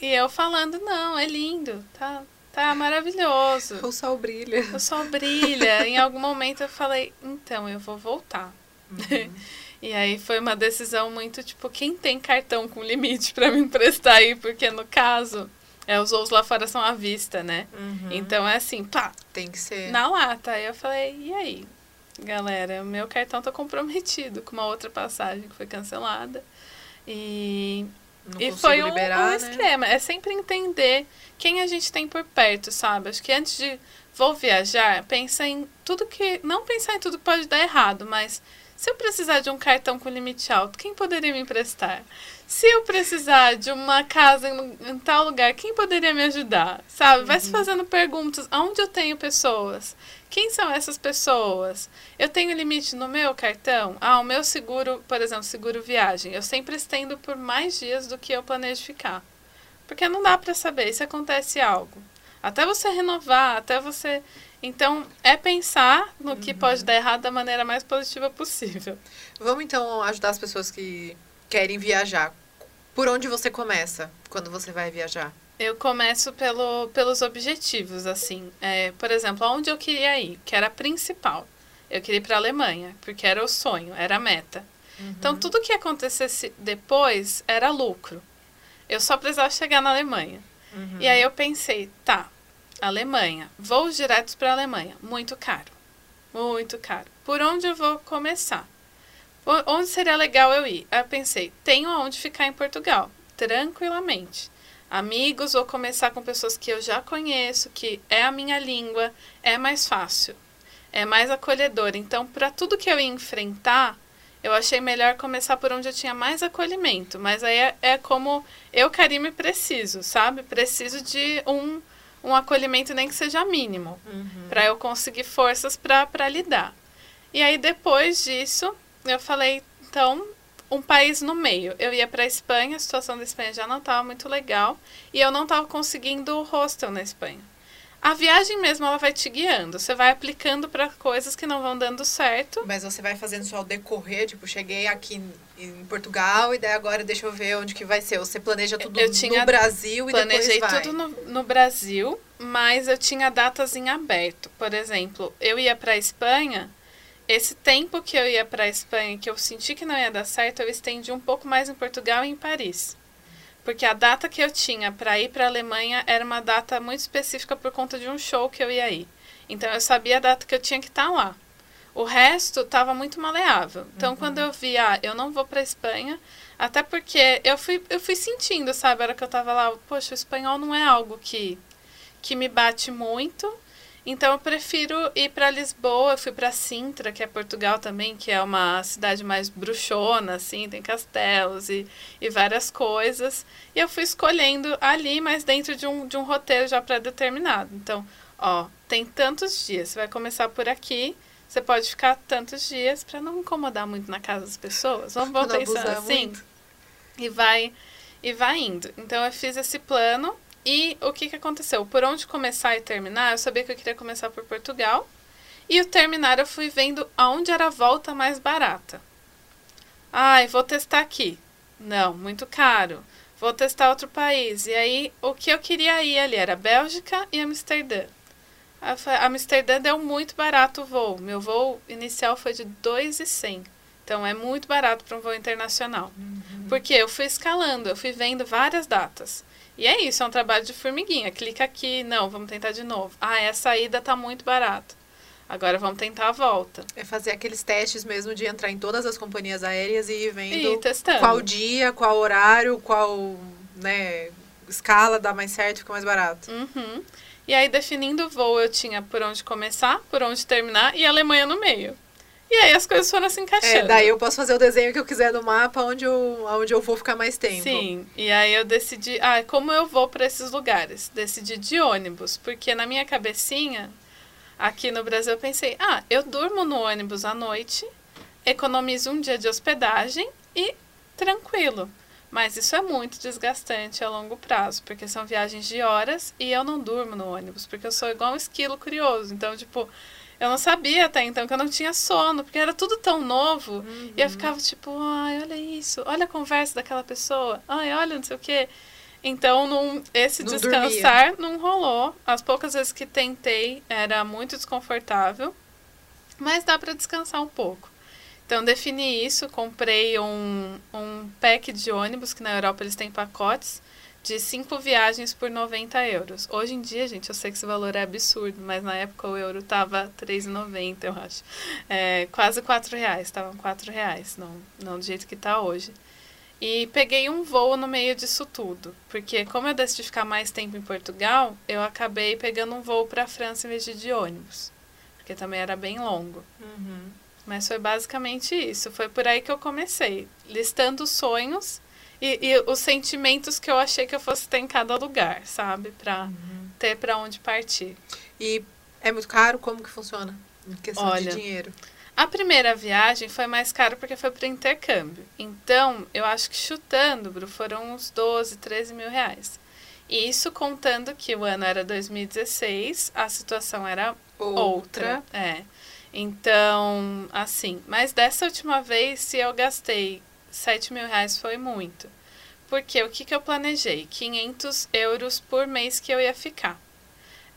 e eu falando, não, é lindo, tá, tá maravilhoso. O sol brilha. O sol brilha. em algum momento eu falei, então eu vou voltar. e aí foi uma decisão muito tipo, quem tem cartão com limite para me emprestar aí? Porque no caso, é, os voos lá fora são à vista, né? Uhum. Então é assim, pá, Tem que ser. na lata. Aí eu falei, e aí? Galera, o meu cartão tá comprometido com uma outra passagem que foi cancelada. E Não e foi um, liberar, um né? esquema. É sempre entender quem a gente tem por perto, sabe? Acho que antes de vou viajar, pensa em tudo que. Não pensar em tudo que pode dar errado, mas se eu precisar de um cartão com limite alto, quem poderia me emprestar? Se eu precisar de uma casa em, em tal lugar, quem poderia me ajudar? Sabe? Vai Uhum. se fazendo perguntas. Onde eu tenho pessoas? Quem são essas pessoas? Eu tenho limite no meu cartão? Ah, o meu seguro, por exemplo, seguro viagem. Eu sempre estendo por mais dias do que eu planejo ficar. Porque não dá para saber se acontece algo. Até você renovar, até você. Então, é pensar no que pode dar errado da maneira mais positiva possível. Vamos então ajudar as pessoas que querem viajar. Por onde você começa quando você vai viajar? Eu começo pelo, pelos objetivos, assim. É, por exemplo, aonde eu queria ir, que era a principal. Eu queria ir para a Alemanha, porque era o sonho, era a meta. Então, tudo que acontecesse depois era lucro. Eu só precisava chegar na Alemanha. E aí eu pensei, tá, Alemanha, voos diretos para a Alemanha, muito caro. Muito caro. Por onde eu vou começar? Onde seria legal eu ir? Aí eu pensei, tenho aonde ficar em Portugal, tranquilamente. Amigos, vou começar com pessoas que eu já conheço, que é a minha língua, é mais fácil, é mais acolhedor. Então, para tudo que eu ia enfrentar, eu achei melhor começar por onde eu tinha mais acolhimento. Mas aí é, é como eu, Karime, preciso, sabe? Preciso de um, um acolhimento, nem que seja mínimo, para eu conseguir forças para lidar. E aí, depois disso, eu falei, então, um país no meio. Eu ia para Espanha, a situação da Espanha já não estava muito legal e eu não estava conseguindo hostel na Espanha. A viagem mesmo ela vai te guiando. Você vai aplicando para coisas que não vão dando certo. Mas você vai fazendo só o decorrer, tipo, cheguei aqui em Portugal e daí agora deixa eu ver onde que vai ser. Você planeja tudo eu tinha, no Brasil e planejei depois vai. tudo no, no Brasil, mas eu tinha datas em aberto. Por exemplo, eu ia para Espanha esse tempo que eu ia para a Espanha, que eu senti que não ia dar certo, eu estendi um pouco mais em Portugal e em Paris. Porque a data que eu tinha para ir para a Alemanha era uma data muito específica por conta de um show que eu ia ir. Então eu sabia a data que eu tinha que estar tá lá. O resto estava muito maleável. Então uhum. quando eu vi, ah, eu não vou para a Espanha, até porque eu fui, eu fui sentindo, sabe, a hora que eu estava lá, poxa, o espanhol não é algo que, que me bate muito. Então eu prefiro ir para Lisboa, eu fui para Sintra, que é Portugal também, que é uma cidade mais bruxona, assim, tem castelos e, e várias coisas. E eu fui escolhendo ali, mas dentro de um, de um roteiro já pré-determinado. Então, ó, tem tantos dias, você vai começar por aqui, você pode ficar tantos dias para não incomodar muito na casa das pessoas. Vamos, vamos pensando assim. Muito. E vai e vai indo. Então eu fiz esse plano e o que, que aconteceu? Por onde começar e terminar, eu sabia que eu queria começar por Portugal. E o terminar eu fui vendo aonde era a volta mais barata. Ai, vou testar aqui. Não, muito caro. Vou testar outro país. E aí, o que eu queria ir ali era Bélgica e Amsterdã. A Amsterdã deu muito barato o voo. Meu voo inicial foi de 2,100. Então, é muito barato para um voo internacional. Uhum. Porque eu fui escalando, eu fui vendo várias datas. E é isso, é um trabalho de formiguinha. Clica aqui, não, vamos tentar de novo. Ah, essa ida tá muito barata. Agora vamos tentar a volta. É fazer aqueles testes mesmo de entrar em todas as companhias aéreas e ir vendo e qual dia, qual horário, qual né, escala dá mais certo, fica mais barato. Uhum. E aí, definindo o voo, eu tinha por onde começar, por onde terminar e a Alemanha no meio. E aí as coisas foram se encaixando. É, daí eu posso fazer o desenho que eu quiser no mapa onde eu, onde eu vou ficar mais tempo. Sim, e aí eu decidi, ah, como eu vou para esses lugares? Decidi de ônibus, porque na minha cabecinha, aqui no Brasil, eu pensei, ah, eu durmo no ônibus à noite, economizo um dia de hospedagem e tranquilo. Mas isso é muito desgastante a longo prazo, porque são viagens de horas e eu não durmo no ônibus, porque eu sou igual um esquilo curioso. Então, tipo, eu não sabia até então que eu não tinha sono, porque era tudo tão novo. Uhum. E eu ficava tipo, ai, olha isso, olha a conversa daquela pessoa, ai, olha não sei o quê. Então, num, esse não descansar dormia. não rolou. As poucas vezes que tentei era muito desconfortável, mas dá para descansar um pouco. Então, defini isso, comprei um, um pack de ônibus, que na Europa eles têm pacotes, de cinco viagens por 90 euros. Hoje em dia, gente, eu sei que esse valor é absurdo, mas na época o euro tava 3,90, eu acho. É, quase 4 reais, estavam 4 reais, não, não do jeito que tá hoje. E peguei um voo no meio disso tudo, porque como eu decidi ficar mais tempo em Portugal, eu acabei pegando um voo para a França em vez de de ônibus, porque também era bem longo. Uhum. Mas foi basicamente isso, foi por aí que eu comecei, listando sonhos e, e, os sentimentos que eu achei que eu fosse ter em cada lugar, sabe? Pra uhum. ter para onde partir. E é muito caro? Como que funciona? Em questão Olha, de dinheiro. A primeira viagem foi mais caro porque foi para intercâmbio. Então, eu acho que chutando, Bru, foram uns 12, 13 mil reais. E isso contando que o ano era 2016, a situação era outra. outra é. Então, assim, mas dessa última vez, se eu gastei 7 mil reais foi muito. Porque o que, que eu planejei? 500 euros por mês que eu ia ficar.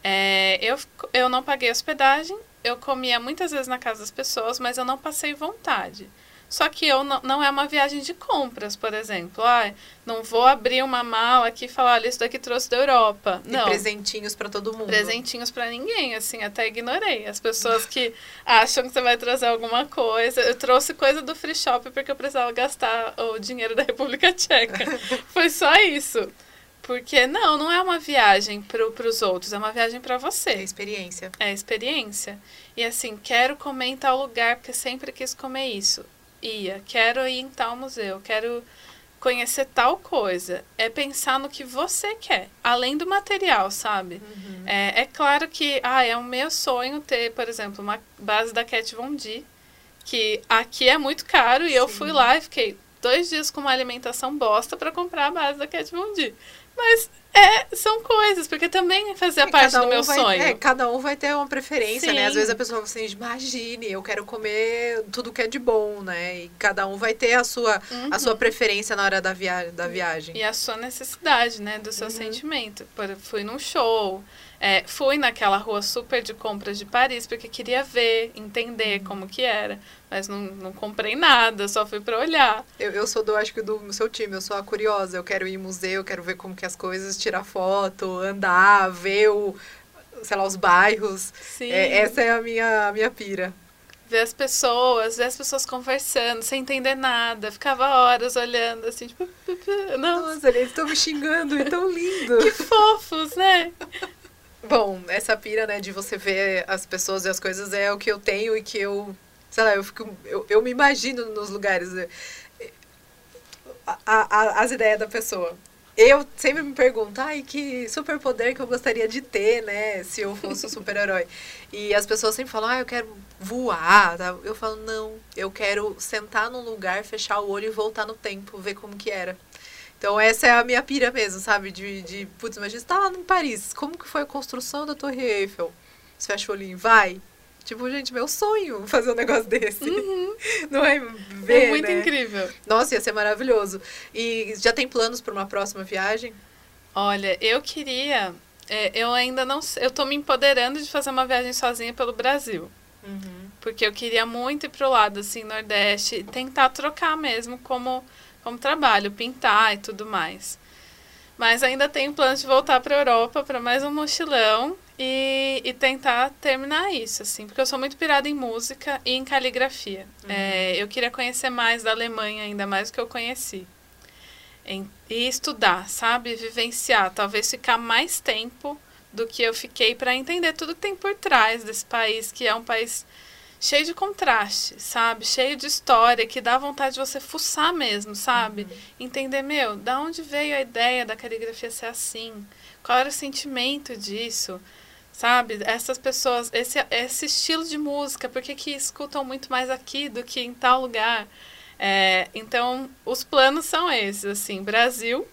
É, eu, eu não paguei hospedagem, eu comia muitas vezes na casa das pessoas, mas eu não passei vontade. Só que eu não, não é uma viagem de compras, por exemplo. Ah, não vou abrir uma mala aqui e falar, olha, isso daqui trouxe da Europa. E não. presentinhos para todo mundo. Presentinhos para ninguém, assim, até ignorei. As pessoas que acham que você vai trazer alguma coisa. Eu trouxe coisa do free shop porque eu precisava gastar o dinheiro da República Tcheca. Foi só isso. Porque não, não é uma viagem para os outros, é uma viagem para você. É experiência. É experiência. E assim, quero comer em tal lugar porque sempre quis comer isso ia, quero ir em tal museu, quero conhecer tal coisa. É pensar no que você quer, além do material, sabe? Uhum. É, é claro que ah, é um meu sonho ter, por exemplo, uma base da Cat Von D, que aqui é muito caro, e Sim. eu fui lá e fiquei, dois dias com uma alimentação bosta para comprar a base da Cat Von D. Mas é, são coisas, porque também fazia É, parte do meu um vai- sonho. É, cada um vai ter uma preferência, né? Às Sim. vezes a pessoa fala assim, imagine, eu quero comer tudo que é de bom, né? E cada um vai ter a sua, a sua preferência na hora da, via da viagem. Uhum. E a sua necessidade, né? Do seu Uhum. sentimento. Por, fui num show, é, fui naquela rua super de compras de Paris, porque queria ver, Uhum. entender como que era. Mas não, não comprei nada, só fui pra olhar. Eu, eu sou do, acho que do seu time, eu sou a curiosa, eu quero ir em museu, eu quero ver como que as coisas, tirar foto, andar, ver o, sei lá, os bairros. Sim. É, essa é a minha, a minha pira. Ver as pessoas, ver as pessoas conversando, sem entender nada. Ficava horas olhando, assim, tipo... Não, Nossa, eles estão me xingando, é tão lindo. que fofos, né? Bom, essa pira, né, de você ver as pessoas e as coisas é o que eu tenho e que eu, sei lá, eu fico, eu, eu me imagino nos lugares, é, a, a- as ideias da pessoa. Eu sempre me pergunto, ai, que superpoder que eu gostaria de ter, né, se eu fosse um super-herói. E as pessoas sempre falam, ah, eu quero voar, tá? Eu falo, não, eu quero sentar num lugar, fechar o olho e voltar no tempo, ver como que era. Então essa é a minha pira mesmo, sabe? De, de putz, imagina, você tá lá em Paris, como que foi a construção da Torre Eiffel? Você fecha o olhinho, vai. Tipo, gente, meu sonho fazer um negócio desse. Não é ver, é muito né? incrível. Nossa, ia ser maravilhoso. E já tem planos para uma próxima viagem? Olha, eu queria. é, eu ainda não. sei- Eu tô me empoderando de fazer uma viagem sozinha pelo Brasil. Porque eu queria muito ir pro lado, assim, Nordeste, tentar trocar mesmo como, como trabalho, pintar e tudo mais. Mas ainda tenho planos de voltar para Europa para mais um mochilão e, e tentar terminar isso, assim, porque eu sou muito pirada em música e em caligrafia. É, eu queria conhecer mais da Alemanha, ainda mais do que eu conheci. Em- e estudar, sabe? Vivenciar, talvez ficar mais tempo do que eu fiquei para entender tudo que tem por trás desse país, que é um país cheio de contraste, sabe? Cheio de história, que dá vontade de você fuçar mesmo, sabe? Entender, meu, da onde veio a ideia da caligrafia ser assim? Qual era o sentimento disso? Sabe? Essas pessoas, esse, esse estilo de música, por que, que escutam muito mais aqui do que em tal lugar? É, então, os planos são esses, assim, Brasil,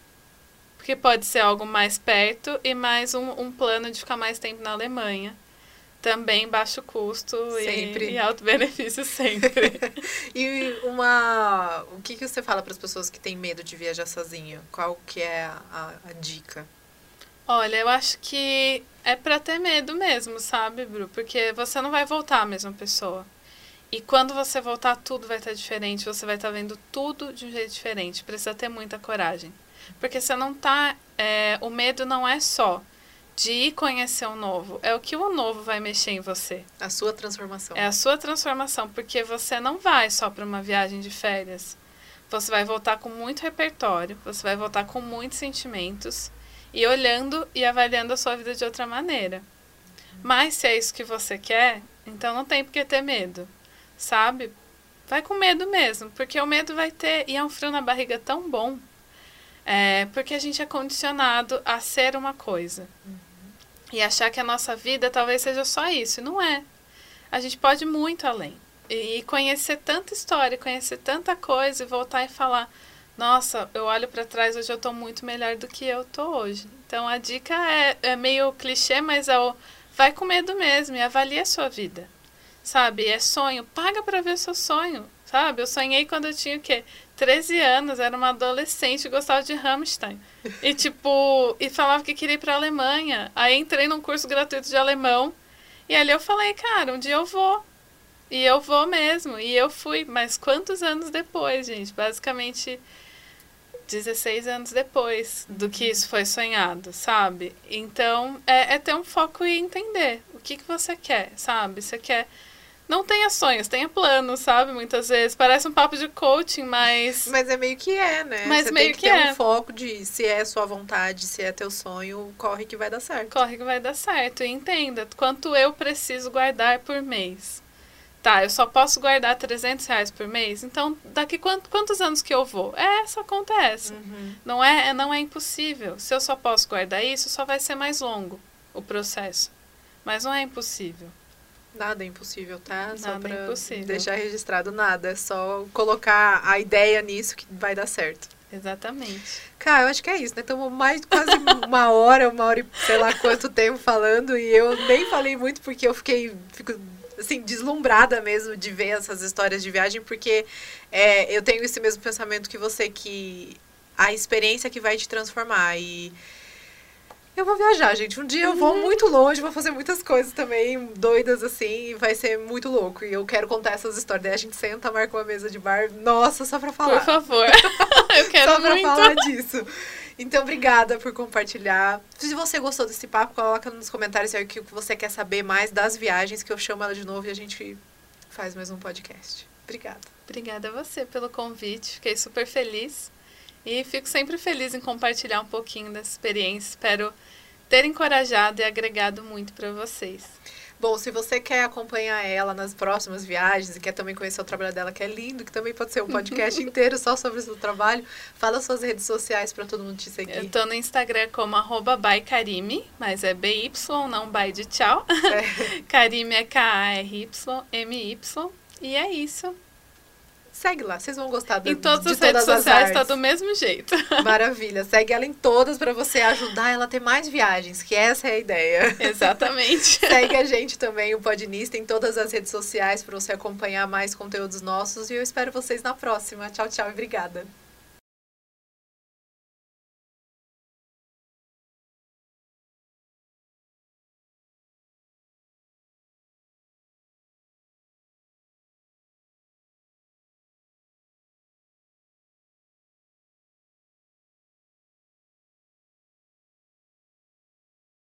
porque pode ser algo mais perto, e mais um, um plano de ficar mais tempo na Alemanha. Também baixo custo Sempre. e, e alto benefício sempre. E uma. O que, que você fala para as pessoas que têm medo de viajar sozinha? Qual que é a, a- dica? Olha, eu acho que é pra ter medo mesmo, sabe, Bru? Porque você não vai voltar a mesma pessoa. E quando você voltar, tudo vai estar diferente. Você vai estar vendo tudo de um jeito diferente. Precisa ter muita coragem. Porque você não tá. é, o medo não é só de ir conhecer o novo. É o que o novo vai mexer em você. A sua transformação. É a sua transformação. Porque você não vai só para uma viagem de férias. Você vai voltar com muito repertório. Você vai voltar com muitos sentimentos e olhando e avaliando a sua vida de outra maneira. Mas se é isso que você quer, então não tem por que ter medo, sabe? Vai com medo mesmo, porque o medo vai ter, e é um frio na barriga tão bom, é, porque a gente é condicionado a ser uma coisa. E achar que a nossa vida talvez seja só isso, não é. A gente pode ir muito além. E, conhecer tanta história, conhecer tanta coisa e voltar e falar: nossa, eu olho para trás hoje eu tô muito melhor do que eu tô hoje. Então a dica é, é meio clichê, mas é o vai com medo mesmo e avalie a sua vida. Sabe? É sonho, paga para ver seu sonho. Sabe? Eu sonhei quando eu tinha o quê? 13 anos, era uma adolescente, gostava de Rammstein. E tipo, e falava que queria ir para Alemanha. Aí entrei num curso gratuito de alemão e ali eu falei, cara, um dia eu vou. E eu vou mesmo. E eu fui. Mas quantos anos depois, gente? Basicamente 16 anos depois do que isso foi sonhado, sabe? Então, é, é ter um foco e entender o que, que você quer, sabe? Você quer. Não tenha sonhos, tenha planos, sabe? Muitas vezes. Parece um papo de coaching, mas. Mas é meio que é, né? Mas Você meio tem que, que ter é. um foco de se é sua vontade, se é teu sonho, corre que vai dar certo. Corre que vai dar certo. E entenda quanto eu preciso guardar por mês. Tá, eu só posso guardar 300 reais por mês? Então, daqui quant- quantos anos que eu vou? É, essa conta é essa. Não é, não é impossível. Se eu só posso guardar isso, só vai ser mais longo o processo. Mas não é impossível. Nada é impossível, tá? Nada só é pra impossível. deixar registrado nada. É só colocar a ideia nisso que vai dar certo. Exatamente. Cara, eu acho que é isso, né? Estamos mais quase uma hora, uma hora e sei lá quanto tempo falando. E eu nem falei muito porque eu fiquei. Fico, assim, deslumbrada mesmo de ver essas histórias de viagem, porque é, eu tenho esse mesmo pensamento que você, que a experiência que vai te transformar. E eu vou viajar, gente. Um dia eu vou muito longe, vou fazer muitas coisas também doidas assim, e vai ser muito louco. E eu quero contar essas histórias. Daí a gente senta, marca uma mesa de bar. Nossa, só pra falar. Por favor. eu quero Só pra muito. falar disso. Então, obrigada por compartilhar. Se você gostou desse papo, coloca nos comentários aí o que você quer saber mais das viagens, que eu chamo ela de novo e a gente faz mais um podcast. Obrigada. Obrigada a você pelo convite. Fiquei super feliz. E fico sempre feliz em compartilhar um pouquinho dessa experiência. Espero ter encorajado e agregado muito para vocês. Bom, se você quer acompanhar ela nas próximas viagens e quer também conhecer o trabalho dela, que é lindo, que também pode ser um podcast inteiro só sobre o seu trabalho, fala suas redes sociais para todo mundo te seguir. Eu tô no Instagram como arroba bykarime, mas é BY, não by de tchau. É. Karime é K-A-R-Y-M-Y. E é isso. Segue lá, vocês vão gostar do, Em todas de as redes todas as sociais tá artes. do mesmo jeito. Maravilha. Segue ela em todas para você ajudar ela a ter mais viagens, que essa é a ideia. Exatamente. Segue a gente também, o Podnista, em todas as redes sociais para você acompanhar mais conteúdos nossos. E eu espero vocês na próxima. Tchau, tchau e obrigada.